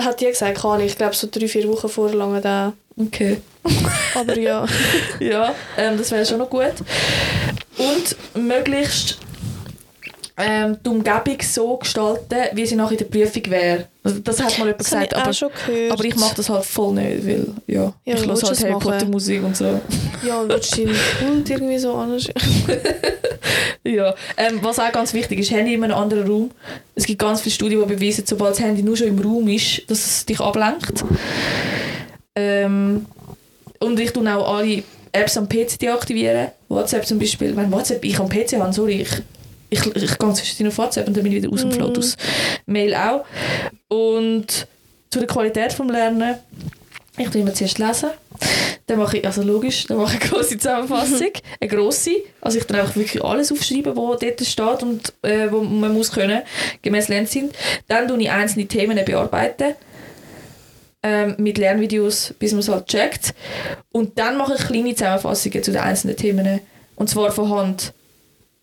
Hat die gesagt, kann ich, ich glaube so drei, vier Wochen vorher lange da. Okay. Aber ja. Ja, ähm, das wäre schon noch gut. Und möglichst ähm, die Umgebung so gestalten, wie sie nach in der Prüfung wäre. Also das hat mal jemand Das gesagt, aber, aber ich mache das halt voll nicht, weil ja, Ja, ich höre halt Harry. Potter Musik und so. Ja, und willst deinen Hund irgendwie so anders... Ja, ähm, was auch ganz wichtig ist, Handy in einem anderen Raum. Es gibt ganz viele Studien, die beweisen, sobald das Handy nur schon im Raum ist, dass es dich ablenkt. Ähm, und ich tue auch alle Apps am PC deaktivieren. WhatsApp zum Beispiel. Wenn WhatsApp ich am PC habe, sorry, ich, ich, ich gehe zwischendurch auf WhatsApp und dann bin ich wieder aus dem Flow aus. Mail auch. Und zu der Qualität des Lernen, ich tue immer zuerst lesen. Dann mache ich, also logisch, dann mache ich eine grosse Zusammenfassung, eine grosse. Also ich dann einfach wirklich alles aufschreiben, was dort steht und äh, wo man muss können, gemäß Lernziel. Dann tue ich einzelne Themen bearbeiten ähm, mit Lernvideos, bis man es halt checkt. Und dann mache ich kleine Zusammenfassungen zu den einzelnen Themen. Und zwar von Hand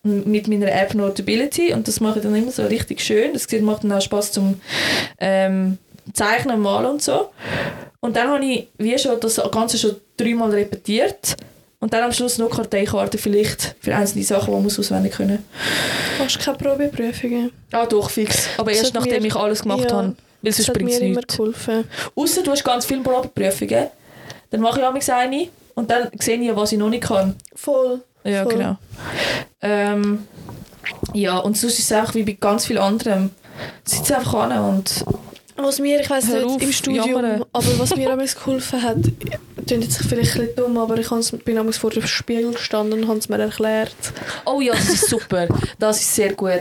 mit meiner App Notability und das mache ich dann immer so richtig schön. Das macht dann auch Spaß zum ähm, Zeichnen, Malen und so. Und dann habe ich wie schon das Ganze schon dreimal repetiert. Und dann am Schluss noch Karteikarten vielleicht für einzelne Sachen, die man muss auswendig können. Du keine Probeprüfungen? Ah, doch, fix. Aber Das erst nachdem mir- ich alles gemacht ja, habe. Weil sonst bringt es mir immer nichts. geholfen. Ausser du hast ganz viele Probeprüfungen. Dann mache ich amigs eine und dann sehe ich, was ich noch nicht kann. Voll. Ja, Voll. genau. Ähm, ja, und sonst ist es einfach wie bei ganz viel anderem. Sitz einfach an und Was mir, ich weiß nicht, auf, im Studium, jammern. aber was mir damals geholfen hat, klingt jetzt vielleicht ein bisschen dumm, aber ich bin damals vor dem Spiegel gestanden und habe es mir erklärt. Oh ja, das ist super. Das ist sehr gut.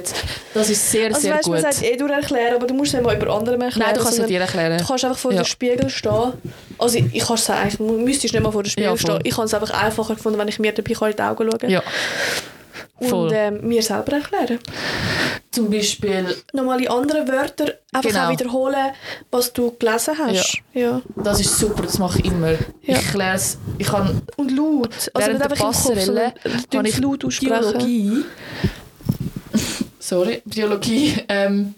Das ist sehr, Also sehr weißt, man gut. sagt eh durch erklären, aber du musst es nicht mal über andere erklären. Nein, du kannst es dir erklären. Du kannst einfach vor Ja. dem Spiegel stehen. Also ich, ich kann es eigentlich, du müsstest nicht mal vor dem Spiegel Ja, stehen. Ich habe es einfach einfacher gefunden, wenn ich mir dabei in die Augen schauen kann. Ja, voll. Und ähm, mir selber erklären. zum Beispiel, Nochmal in anderen Wörtern einfach Genau. auch wiederholen, was du gelesen hast. Ja. das ist super, das mache ich immer. Ja. Ich lerne es, ich kann Und laut. Also Während nicht der einfach im Kopf, Passerelle sondern habe ich ich laut aussprechen. Biologie. Sorry, Biologie. Ähm,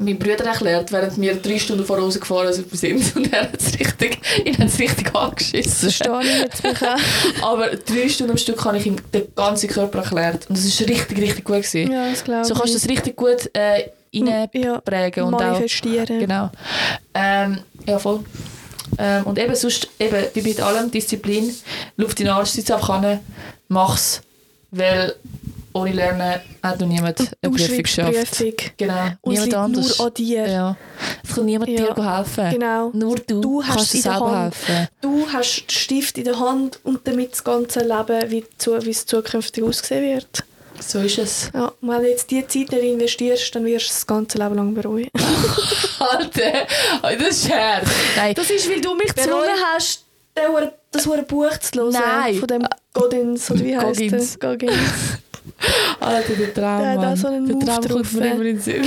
mein Bruder erklärt, während wir drei Stunden vor Hause gefahren sind und er hat es richtig, ihn hat es richtig angeschissen. Das stehe ich jetzt auch. Aber drei Stunden am Stück habe ich ihm den ganzen Körper erklärt und das ist richtig, richtig gut gewesen. Ja, das glaube So kannst du ich. das richtig gut äh, reinprägen ja, und auch manifestieren. Genau. Ähm, ja, voll. Ähm, und eben sonst, eben, wie bei allem, Disziplin, Luft in den Arsch, sitz einfach an, mach's. Weil ohne Lernen hat noch niemand eine Prüfung geschafft. Genau. Und es niemand anders. nur an dir. Ja. Es kann niemand Ja. dir helfen. Genau. Nur du, Du hast kannst dir selber Hand. helfen. Du hast den Stift in der Hand und damit das ganze Leben, wie, zu, wie es zukünftig aussehen wird. So ist es. Ja, wenn du jetzt diese Zeit nicht investierst, dann wirst du das ganze Leben lang bereuen. Alter, das ist Scherz. Nein, Das ist, weil du mich gezwungen hast, das Buch zu hören. Nein. Von dem Goggins, oder wie heißt Goggins. der? Goggins. Alter, der Traum, Der hat auch Mann. so einen der Move Traum kommt drauf. mir immer in den Sinn.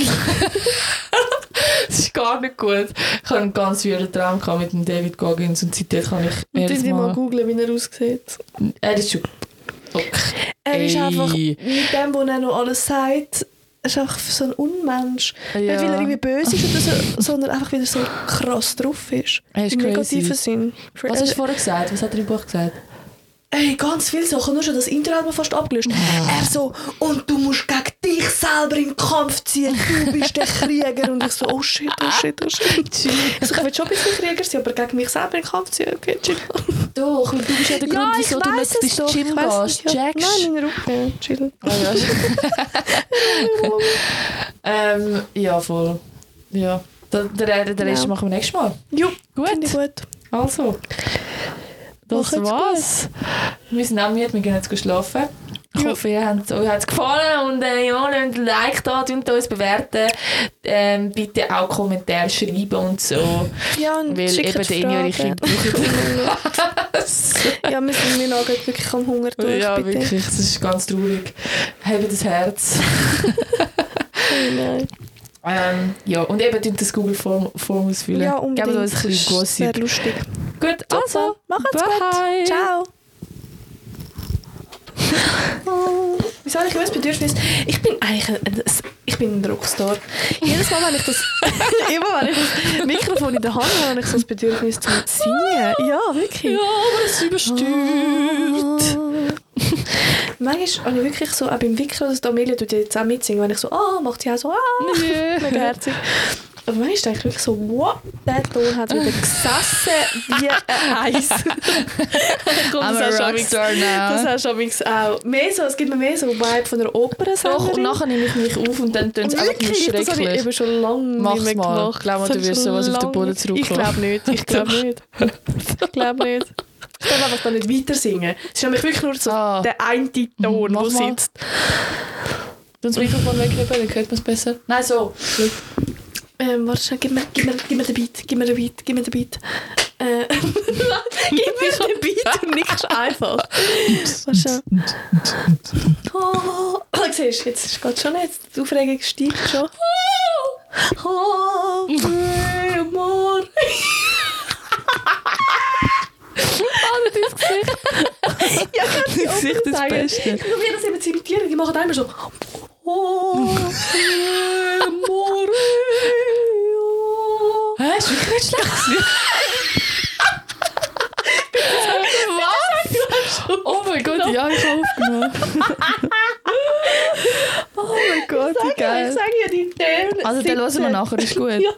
das ist gar nicht gut. Ich hatte einen ganz weirden Traum gehabt mit dem David Goggins und seitdem kann ich Und jedes dann mal Mal... googeln, wie er aussieht. Er ist schon... Okay. Er ist Ey. einfach, mit dem, was er noch alles sagt, er ist einfach so ein Unmensch. Ja. Nicht, weil er irgendwie böse ist, oder so, sondern einfach, weil er so krass drauf ist. Er ist Im crazy. negativen Sinn. Was hast du vorher gesagt? Was hat er im Buch gesagt? Ey, ganz viele Sachen. Nur schon das Intro hat man fast abgelöscht. Er so, und du musst gegen dich selber den Kampf ziehen. Du bist der Krieger. Und ich so, oh shit, oh shit, oh shit. Also, ich will schon ein bisschen Krieger sein, aber gegen mich selber den Kampf ziehen. Okay, chill. Doch, und du bist ja der Grund, wieso du nicht ins Gym gehst. ja. Nein, meine Rücken, chill. Ah, ja. ähm, ja, voll. Ja. Der, der, der Rest Ja. machen wir nächstes Mal. Jo, Gut. finde ich gut. Also. Das Macht's war's. Wir sind auch müde, wir gehen jetzt schlafen. Ich Ja. hoffe, ihr habt, euch hat es gefallen und äh, ja, lasst ein Like da, und uns bewerten. Ähm, bitte auch Kommentare schreiben und so. Ja, und Weil eben eure Fragen. Kinder Ja, wir sind mir nageln wirklich am Hunger durch, Ja, bitte. wirklich, das ist ganz traurig. Habt das Herz. Oh nein. Ähm, ja, und eben das Google Form, Form ausfüllen. Ja, unbedingt. Gebt uns ein Das bisschen ist sehr Gossip. lustig. Gut, also, Also, macht's bye. gut. Ciao. Oh, Wieso habe ich immer das Bedürfnis? Ich bin eigentlich ein, ein, ich bin ein Rockstar. Jedes Mal, wenn ich das, immer wenn ich das Mikrofon in der Hand habe, habe ich so das Bedürfnis zu singen. Ja, wirklich. Ja, aber es übersteuert. Manchmal habe ich wirklich so, auch beim Wickeln, oder so, Amelia tut jetzt auch mitsingen, wenn ich so, ah, macht sie auch so, ah, Yeah. mega herzig. Aber manchmal denke ich wirklich so, what, der Ton hat wieder gesessen wie ein Eis. Komm, I'm a das du Rockstar Das now. hast du auch. Mehr so, es gibt mir mehr so Vibe von einer Opera. Doch, und nachher nehme ich mich auf und dann tun sie einfach nur Wirklich, das habe ich schrecklich. eben schon lange Mach's nicht mehr mal. gemacht. Glaub mal, Das du ich wirst sowas auf den Boden Ich zurückkommen. glaube nicht, ich glaube nicht. Ich glaube nicht. Ich darf einfach da nicht weiter singen. Es ist nämlich wirklich nur so Ah. der eine Ton, der mal. sitzt. Du das Mikrofon wegheben, dann hört man es besser. Nein, so. Ähm, warte schnell, gib mir, gib, mir, gib mir den Beat, gib mir den Beat, gib mir den Beat. Äh, gib mir den Beat und nichts einfach. Warte schnell. Oh, oh, siehst du, jetzt geht schon nicht. Die Aufregung steigt schon. Oh, amor. Ah, dein Gesicht. Ja, Dein Gesicht ist das. Beste. Ich probiere das imitieren. Die machen einmal so. Oh, amore. Hä, ist wirklich nicht schlecht. Was? Oh mein Gott, ja, ich habe aufgenommen. oh mein Gott, wie Ich geil. sage ja die Töne. Also, dann hören wir nachher, ist gut. Ja.